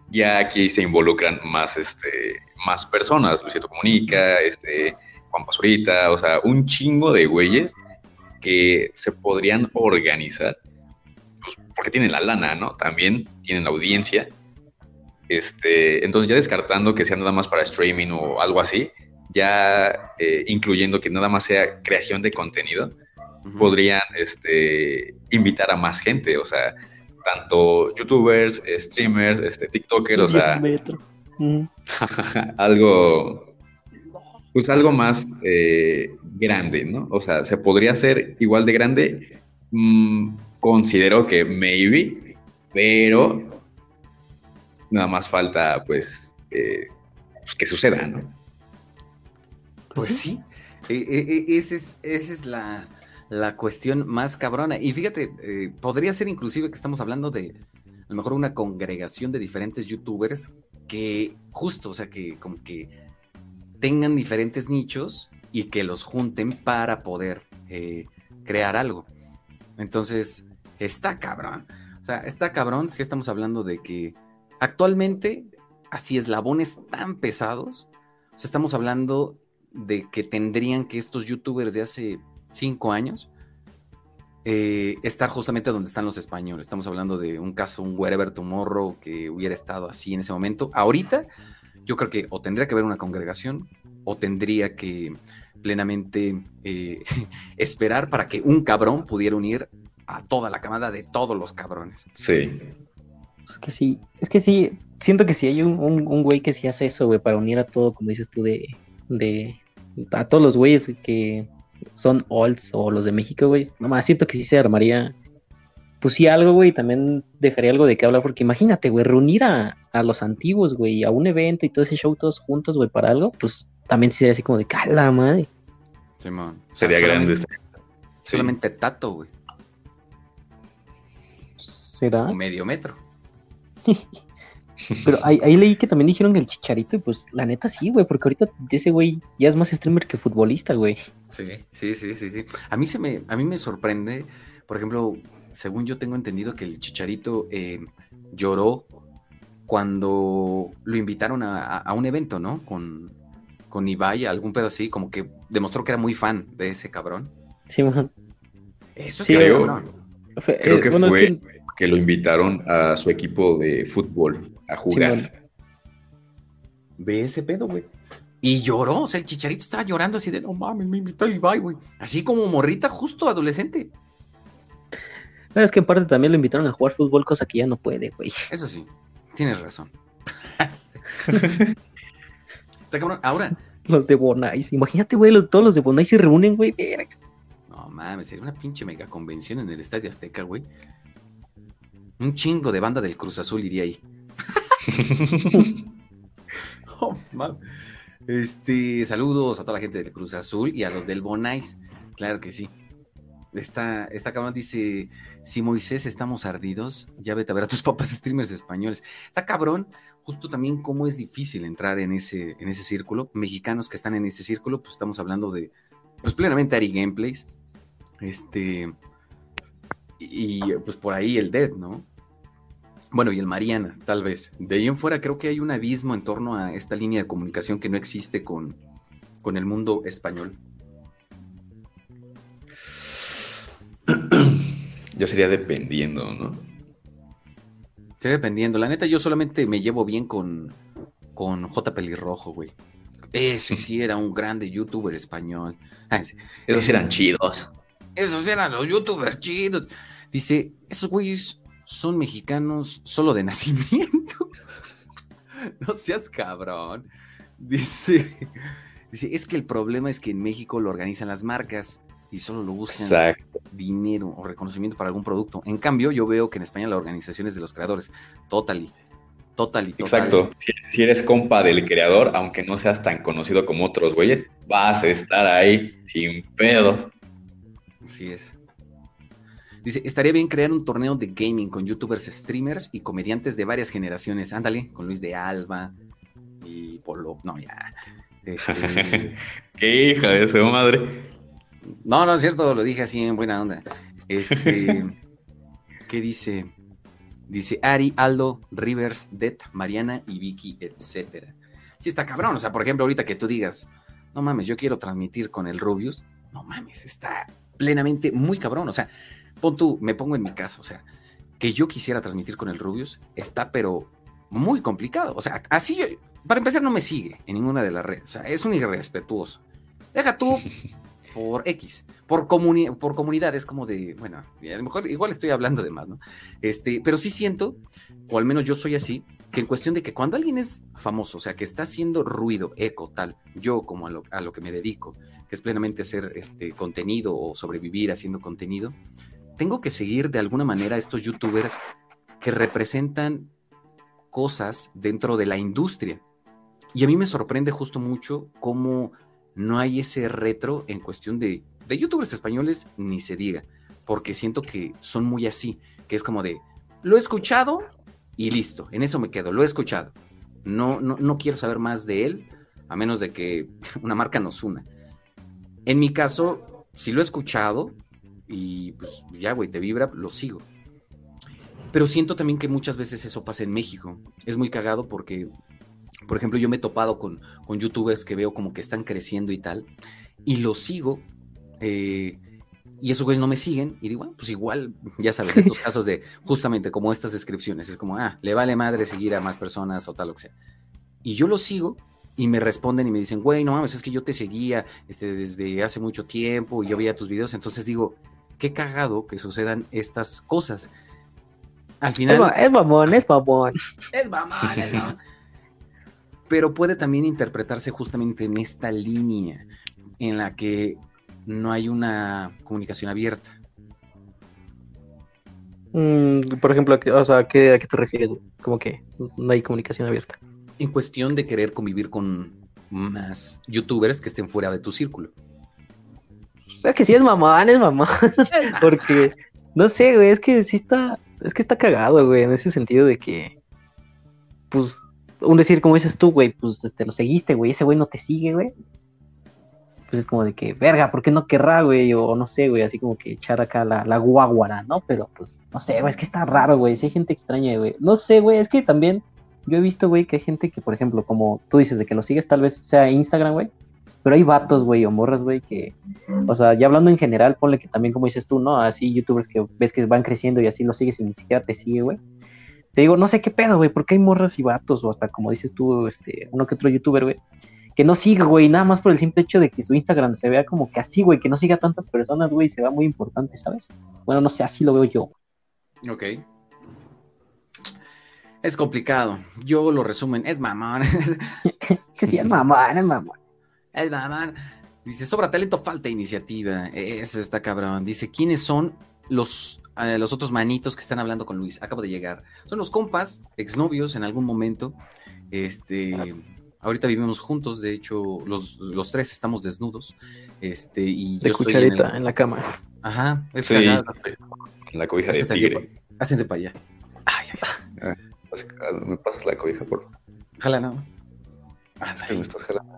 S7: Ya aquí se involucran más, este, más personas, Luisito Comunica, este, Juan Pasurita, o sea, un chingo de güeyes que se podrían organizar, pues, porque tienen la lana, ¿no? También tienen la audiencia este, entonces ya descartando que sea nada más para streaming o algo así, ya eh, incluyendo que nada más sea creación de contenido, podrían este, invitar a más gente, o sea, tanto youtubers, streamers, este, tiktokers, o sea, [laughs] algo, pues algo más eh, grande, ¿no? O sea, se podría hacer igual de grande, mm, considero que maybe, pero Nada más falta, pues, pues, que suceda, ¿no?
S5: Pues sí, e, e, e, esa es, es la, cuestión más cabrona. Y fíjate, eh, podría ser inclusive que estamos hablando de a lo mejor una congregación de diferentes youtubers que justo, o sea, que como que tengan diferentes nichos y que los junten para poder eh, crear algo. Entonces, está cabrón. O sea, está cabrón si estamos hablando de que Actualmente, así eslabones tan pesados, o sea, estamos hablando de que tendrían que estos youtubers de hace cinco años eh, estar justamente donde están los españoles. Estamos hablando de un caso, un Wherever Tomorrow que hubiera estado así en ese momento. Ahorita, yo creo que o tendría que haber una congregación o tendría que plenamente eh, [laughs] esperar para que un cabrón pudiera unir a toda la camada de todos los cabrones.
S7: Sí.
S6: Es que sí, es que sí, siento que si hay un, un, güey que sí hace eso, güey, para unir a todo, como dices tú, de, de a todos los güeyes que son olds o los de México, güey, nomás siento que sí se armaría, pues sí algo, güey, también dejaría algo de qué hablar, porque imagínate, güey, reunir a, a los antiguos, güey, a un evento y todo ese show todos juntos, güey, para algo, pues también sería así como de cala, madre.
S7: Sería grande.
S5: Solamente tato, güey.
S6: ¿Será?
S5: O medio metro. [laughs]
S6: Pero ahí, leí que también dijeron el chicharito, y pues la neta sí, güey, porque ahorita ese güey ya es más streamer que futbolista, güey.
S5: Sí, sí, sí, sí, sí. A mí se me, a mí me sorprende, por ejemplo, según yo tengo entendido que el chicharito eh, lloró cuando lo invitaron a, un evento, ¿no? Con, con Ibai, algún pedo así, como que demostró que era muy fan de ese cabrón.
S6: Sí, man.
S5: Eso es creo,
S7: creo que fue que lo invitaron a su equipo de fútbol a jugar.
S5: Ve ese pedo, güey. Y lloró, o sea, el chicharito estaba llorando así de, no mames, me invitó Ibai, güey. Así como morrita, justo adolescente.
S6: Es que en parte también lo invitaron a jugar fútbol, cosa que ya no puede, güey.
S5: Eso sí, tienes razón. [laughs] Está cabrón. Ahora.
S6: Los de Bonais, imagínate, güey, todos los de Bonais se reúnen, güey.
S5: No mames, sería una pinche mega convención en el Estadio Azteca, güey. Un chingo de banda del Cruz Azul iría ahí. [laughs] oh, Este, saludos a toda la gente del Cruz Azul y a los del Bonais. Claro que sí. Esta, esta cabrón dice: Si Moisés estamos ardidos, ya vete a ver a tus [laughs] papás streamers españoles. Está cabrón, justo también cómo es difícil entrar en ese, en ese círculo. Mexicanos que están en ese círculo, pues estamos hablando de, pues plenamente Ari Gameplays. Este, y pues por ahí el Dead, ¿no? Bueno, y el Mariana, tal vez. De ahí en fuera creo que hay un abismo en torno a esta línea de comunicación que no existe con, con el mundo español. [clears throat]
S7: Ya sería dependiendo, ¿no?
S5: Sería dependiendo. La neta, yo solamente me llevo bien con, con J. Pelirrojo, güey. Ese [laughs] sí era un grande youtuber español.
S7: Esos eran chidos.
S5: Esos eran los youtubers chidos. Dice, esos güeyes son mexicanos solo de [laughs] nacimiento. no seas cabrón. Dice, dice, es que el problema es que en México lo organizan las marcas y solo lo buscan dinero o reconocimiento para algún producto. En cambio, yo veo que en España la organización es de los creadores. Totally. Totally.
S7: Exacto. Si, eres compa del creador, aunque no seas tan conocido como otros güeyes, vas a estar ahí sin pedos.
S5: Así es. Dice, estaría bien crear un torneo de gaming con youtubers, streamers y comediantes de varias generaciones. Ándale, con Luis de Alba y Polo. No, ya.
S7: Este, [laughs] Qué hija de su madre.
S5: No, no es cierto, lo dije así en buena onda. Este, [laughs] ¿qué dice? Dice Ari, Aldo, Rivers, Det, Mariana y Vicky, etcétera. Sí está cabrón, o sea, por ejemplo, ahorita que tú digas, no mames, yo quiero transmitir con el Rubius, no mames, está plenamente muy cabrón, o sea, pon tú, me pongo en mi caso, o sea, que yo quisiera transmitir con el Rubius está pero muy complicado, o sea, así yo, para empezar no me sigue en ninguna de las redes, o sea, es un irrespetuoso. Deja tú [laughs] por X, por, por comunidad, es como de, bueno, a lo mejor igual estoy hablando de más, ¿no? Este, pero sí siento, o al menos yo soy así, que en cuestión de que cuando alguien es famoso, o sea, que está haciendo ruido, eco, tal, yo como a lo, a lo que me dedico, es plenamente hacer este contenido o sobrevivir haciendo contenido, tengo que seguir de alguna manera a estos youtubers que representan cosas dentro de la industria. Y a mí me sorprende justo mucho cómo no hay ese retro en cuestión de, de youtubers españoles, ni se diga, porque siento que son muy así, que es como de, lo he escuchado y listo, en eso me quedo, lo he escuchado. No, no, no quiero saber más de él, a menos de que [laughs] una marca nos una. En mi caso, si lo he escuchado y pues ya, güey, te vibra, lo sigo. Pero siento también que muchas veces eso pasa en México. Es muy cagado porque por ejemplo, yo me he topado con, con youtubers que veo como que están creciendo y tal, y los sigo, eh, y esos güeyes no me siguen, y digo, bueno, pues igual, ya sabes, estos [laughs] casos de justamente como estas descripciones, es como, ah, le vale madre seguir a más personas o tal o que sea. Y yo los sigo y me responden y me dicen, güey, no mames, es que yo te seguía este, desde hace mucho tiempo y yo veía tus videos, entonces digo, qué cagado que sucedan estas cosas. Al final...
S6: Es, mamón, es mamón.
S5: Es mamón, es [laughs] mamón pero puede también interpretarse justamente en esta línea en la que no hay una comunicación abierta.
S6: Mm, por ejemplo, o sea, ¿a qué, te refieres? Como que no hay comunicación abierta.
S5: En cuestión de querer convivir con más youtubers que estén fuera de tu círculo.
S6: O sea, que sí es mamón, es [laughs] mamón. Porque, no sé, güey, es que sí está, es que está cagado, güey, en ese sentido de que, pues, un decir, como dices tú, güey, pues este, lo seguiste, güey, ese güey no te sigue, güey. Pues es como de que, verga, ¿por qué no querrá, güey? O no sé, güey, así como que echar acá la, la guaguara, ¿no? Pero pues, no sé, güey, es que está raro, güey, si hay gente extraña, güey. No sé, güey, es que también yo he visto, güey, que hay gente que, por ejemplo, como tú dices, de que lo sigues tal vez sea Instagram, güey. Pero hay vatos, güey, o morras, güey, que, o sea, ya hablando en general, ponle que también, como dices tú, ¿no? Así youtubers que ves que van creciendo y así lo sigues y ni siquiera te sigue, güey te digo, no sé qué pedo, güey, porque hay morras y vatos, o hasta como dices tú, este, uno que otro youtuber, güey, que no sigue, güey, nada más por el simple hecho de que su Instagram se vea como que así, güey, que no siga tantas personas, güey, se vea muy importante, ¿sabes? Bueno, no sé, así lo veo yo.
S5: Ok. Es complicado. Yo lo resumen, es mamón. [laughs]
S6: sí, es mamón, es mamón.
S5: Es mamón. Dice, sobra talento, falta iniciativa. Eso está cabrón. Dice, ¿quiénes son los los otros manitos que están hablando con Luis. Acabo de llegar. Son los compas, exnovios en algún momento. Este, ahorita vivimos juntos, de hecho, los, los tres estamos desnudos. Este, y
S6: De
S5: yo
S6: cucharita
S5: en,
S6: en,
S5: el-
S6: la cama.
S5: Ajá, es
S7: Sí, en la cobija de
S5: Hazte allá,
S7: tigre.
S5: pa- hazte para allá. Ay, ahí está.
S7: Pues, Me pasas la cobija, por favor.
S5: Jala, no. Ah,
S7: Es que me estás jalando.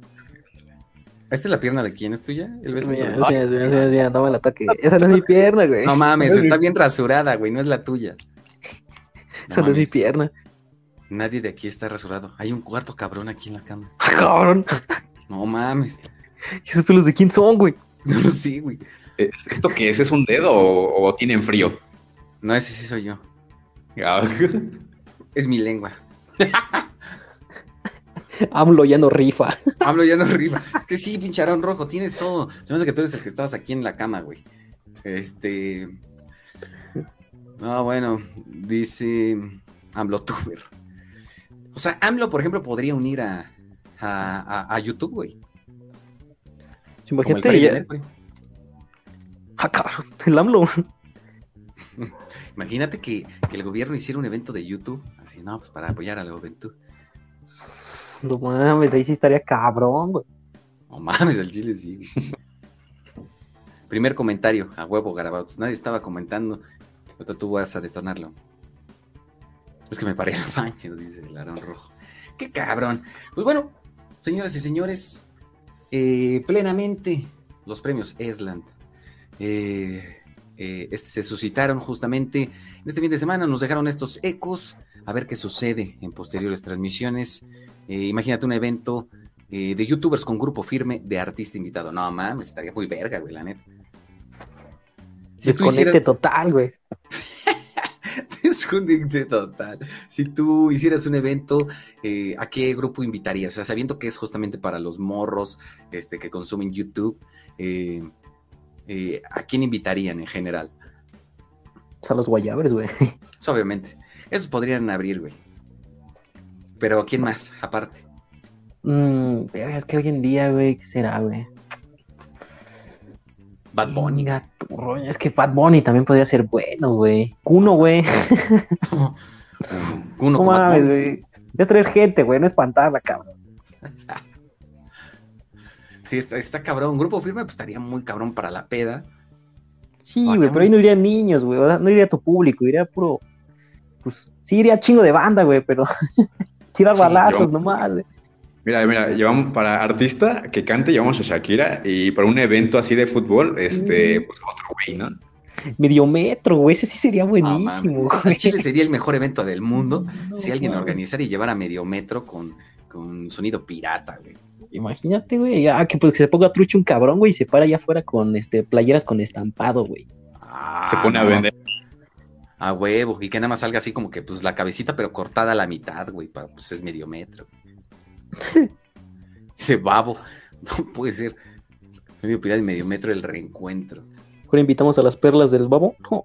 S5: ¿Esta es la pierna de quién? ¿Es tuya? El beso.
S6: Mira, mira, mira, mira, mira, toma el ataque. Esa no es mi pierna, güey.
S5: No mames, está bien rasurada, güey, no es la tuya. No [laughs]
S6: Esa no es mi pierna.
S5: nadie de aquí está rasurado. Hay un cuarto cabrón aquí en la cama.
S6: ¡Ah, [laughs] cabrón!
S5: No mames.
S6: ¿Esos pelos de quién son, güey? [laughs]
S5: No lo sé, güey.
S7: ¿Es- ¿Esto qué es? ¿Es un dedo o, o tienen frío?
S5: No, ese sí soy yo.
S7: Ah,
S5: Es mi lengua.
S6: AMLO ya no rifa.
S5: Hablo ya no arriba. Es que sí, pincharón rojo, tienes todo. Se me hace que tú eres el que estabas aquí en la cama, güey. Este. No, bueno, dice AMLOtuber. O sea, AMLO, por ejemplo, podría unir a, a, a- a YouTube, güey. El
S6: Imagínate, ya... ¡Ah! El AMLO. [laughs]
S5: Imagínate que, que el gobierno hiciera un evento de YouTube. Así, no, pues para apoyar a la juventud.
S6: No mames, ahí sí estaría cabrón, güey.
S5: No mames, al chile sí. Primer comentario, a huevo, garabatos. Nadie estaba comentando. Ahorita tú vas a detonarlo. Es que me paré el baño, dice el Aarón Rojo. ¡Qué cabrón! Pues bueno, señoras y señores, eh, plenamente los premios Esland eh, eh, se suscitaron justamente en este fin de semana. Nos dejaron estos ecos. A ver qué sucede en posteriores transmisiones. Eh, imagínate un evento eh, de youtubers con grupo firme de artista invitado. No mames, estaría muy verga, güey, la neta. Si
S6: Desconecte
S5: hicieras,
S6: total, güey. [laughs]
S5: Desconecte total. Si tú hicieras un evento, eh, ¿a qué grupo invitarías? O sea, sabiendo que es justamente para los morros este, que consumen YouTube, eh, eh, ¿a quién invitarían en general?
S6: O sea, los guayabres, güey. [laughs]
S5: Pues, obviamente. Esos podrían abrir, güey. Pero ¿a quién más, aparte?
S6: Mmm, es que hoy en día, güey, ¿qué será, güey?
S5: Bad Bunny.
S6: Roña, Es que Bad Bunny también podría ser bueno, güey. Kuno, güey. [laughs]
S5: Uno
S6: No mames, güey. Es traer gente, güey, no espantarla, cabrón. [laughs]
S5: Sí, está, está cabrón. Grupo firme, pues estaría muy cabrón para la peda.
S6: Sí,
S5: Ah,
S6: güey, pero ahí no irían niños, güey. No iría tu público, iría puro. Pues sí, iría chingo de banda, güey, pero. [laughs] Tirar
S7: Sí,
S6: balazos
S7: yo-
S6: nomás, güey.
S7: Mira, mira, llevamos para artista que cante, llevamos a Shakira y para un evento así de fútbol, este, pues otro güey, ¿no?
S6: Medio metro, güey. Ese sí sería
S5: Ah,
S6: buenísimo,
S5: mames.
S6: güey.
S5: Chile sería el mejor evento del mundo
S6: No,
S5: si alguien
S6: mames.
S5: organizara y llevara medio metro con, con sonido pirata, güey.
S6: Imagínate, güey. Ah, que pues que se ponga trucho un cabrón, güey, y se para allá afuera con este playeras con estampado, güey.
S5: Ah,
S7: Se pone a vender.
S5: A huevo. Y que nada más salga así como que pues la cabecita, pero cortada a la mitad, güey. Para, pues es medio metro. [laughs] Ese babo. No puede ser. Medio pirata y medio metro el reencuentro.
S6: Ahora invitamos a las perlas del babo. No,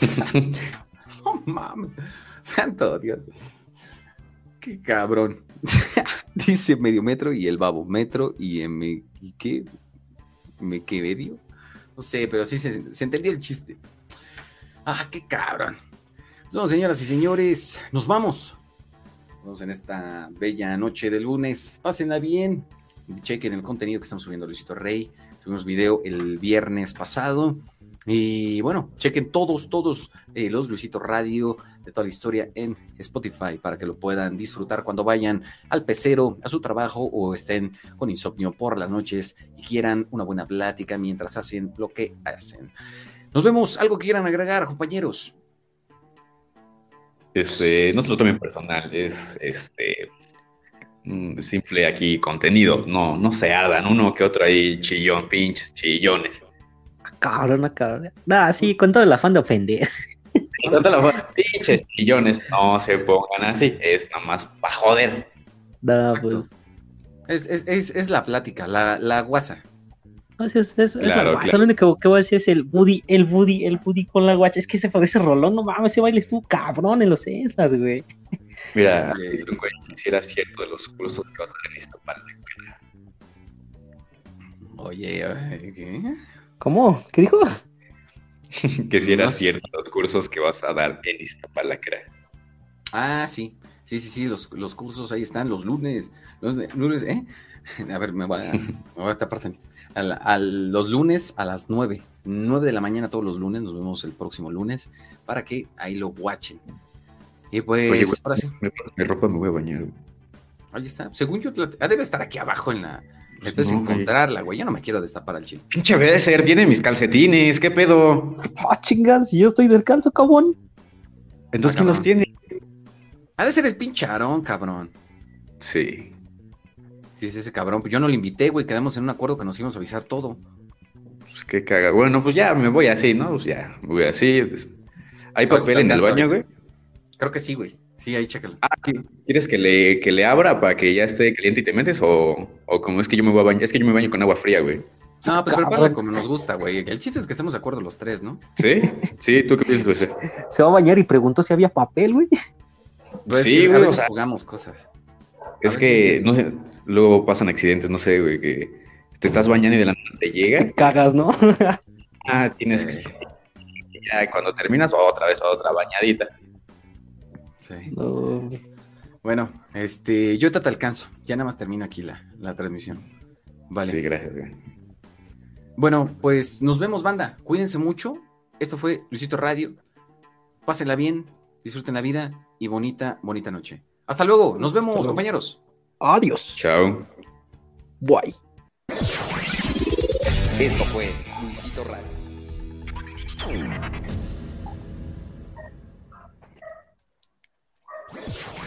S6: [laughs]
S5: No mames. Santo Dios. Qué cabrón. [laughs] Dice medio metro y el babo. Metro y M. ¿Y qué? ¿Me qué medio? No sé, pero sí se, entendió el chiste. Ah, qué cabrón. Bueno, señoras y señores, nos vamos. Vamos en esta bella noche de lunes. Pásenla bien. Chequen el contenido que estamos subiendo Luisito Rey. Tuvimos video el viernes pasado. Y bueno, chequen todos, todos eh, los Luisito Radio de toda la historia en Spotify para que lo puedan disfrutar cuando vayan al pecero, a su trabajo o estén con insomnio por las noches y quieran una buena plática mientras hacen lo que hacen. Nos vemos. ¿Algo que quieran agregar, compañeros?
S7: Este, no se lo tomen personal, es este mm, simple aquí contenido, no, no se ardan, uno que otro ahí chillón, pinches chillones.
S6: cabrón, ah, cabrón. Nah, sí, con todo el afán de ofender. [laughs]
S7: pinches chillones, no se pongan así, es nomás para joder.
S6: Nah, pues.
S5: Es, es, es, es la plática, la, la guasa.
S6: No, es, es, es
S7: Claro,
S6: la guacha,
S7: claro.
S6: Lo único que voy a decir es el Woody, el Woody, el Woody con la guacha. Es que ese, ese rolón, no mames, ese baile estuvo cabrón en los Eslas, güey.
S7: Mira, güey, si era cierto de los cursos que vas a dar en Iztapalapa.
S5: Oye, eh, ¿qué?
S6: ¿Cómo? ¿Qué dijo? [laughs]
S7: que si era
S5: No sé.
S7: cierto los cursos que vas a dar en Iztapalacra.
S5: Ah, sí. Sí, sí, sí, los, los cursos ahí están, los lunes. Los lunes, ¿eh? [laughs] A ver, me voy a, [laughs] me voy a tapar tantito. A, la- a los lunes a las 9. 9 de la mañana todos los lunes. Nos vemos el próximo lunes para que ahí lo watchen. Y pues,
S7: Oye, güey,
S5: ahora sí,
S7: mi, mi ropa me voy a bañar, güey.
S5: ahí está. Según yo, ah, debe estar aquí abajo en la.
S7: Pues no, güey.
S5: encontrarla, güey. Yo no me quiero destapar al chile.
S7: Pinche Besser, tiene mis calcetines, ¿qué pedo?
S6: Ah, chingas, yo estoy descalzo, cabrón.
S7: Entonces,
S5: Ah,
S7: ¿quién los
S5: cabrón.
S7: tiene?
S5: Ha de ser el pinche Aarón, cabrón.
S7: Sí.
S5: Sí, es ese cabrón. Yo no lo invité, güey. Quedamos en un acuerdo que nos íbamos a avisar todo.
S7: Pues qué caga. Bueno, pues ya me voy así, ¿no? Pues ya, me voy así. ¿Hay
S5: Pues,
S7: papel en el baño, güey?
S5: Creo que sí, güey. Sí, ahí chécalo.
S7: Ah, ¿qui- ¿quieres que le, que le abra para que ya esté caliente y te metes? O, o como es que yo me voy a bañar, es que yo me baño con agua fría, güey.
S5: No, pues prepárala como nos gusta, güey. El chiste es que estemos de acuerdo los tres, ¿no?
S7: ¿Sí? Sí, ¿tú qué piensas, Besser?
S6: Se va a bañar y preguntó si había papel, güey.
S5: Pues es
S7: Sí,
S5: que
S7: güey,
S5: a
S7: o
S5: veces
S7: sea-
S5: jugamos cosas.
S7: Es que, no sé, luego pasan accidentes, no sé, güey, que te estás bañando y de la nada te llega.
S6: Cagas, ¿no?
S7: Ah, tienes que... Ya, cuando terminas, otra vez otra bañadita.
S5: Sí.
S6: No.
S5: Bueno, este, yo te alcanzo. Ya nada más termino aquí la, la transmisión. Vale.
S7: Sí, gracias, güey.
S5: Bueno, pues nos vemos, banda. Cuídense mucho. Esto fue Luisito Radio. Pásenla bien, disfruten la vida y bonita, bonita noche. Hasta luego. Nos vemos,
S6: luego.
S5: compañeros.
S6: Adiós.
S7: Chao.
S6: Bye.
S4: Esto fue Luisito Radio.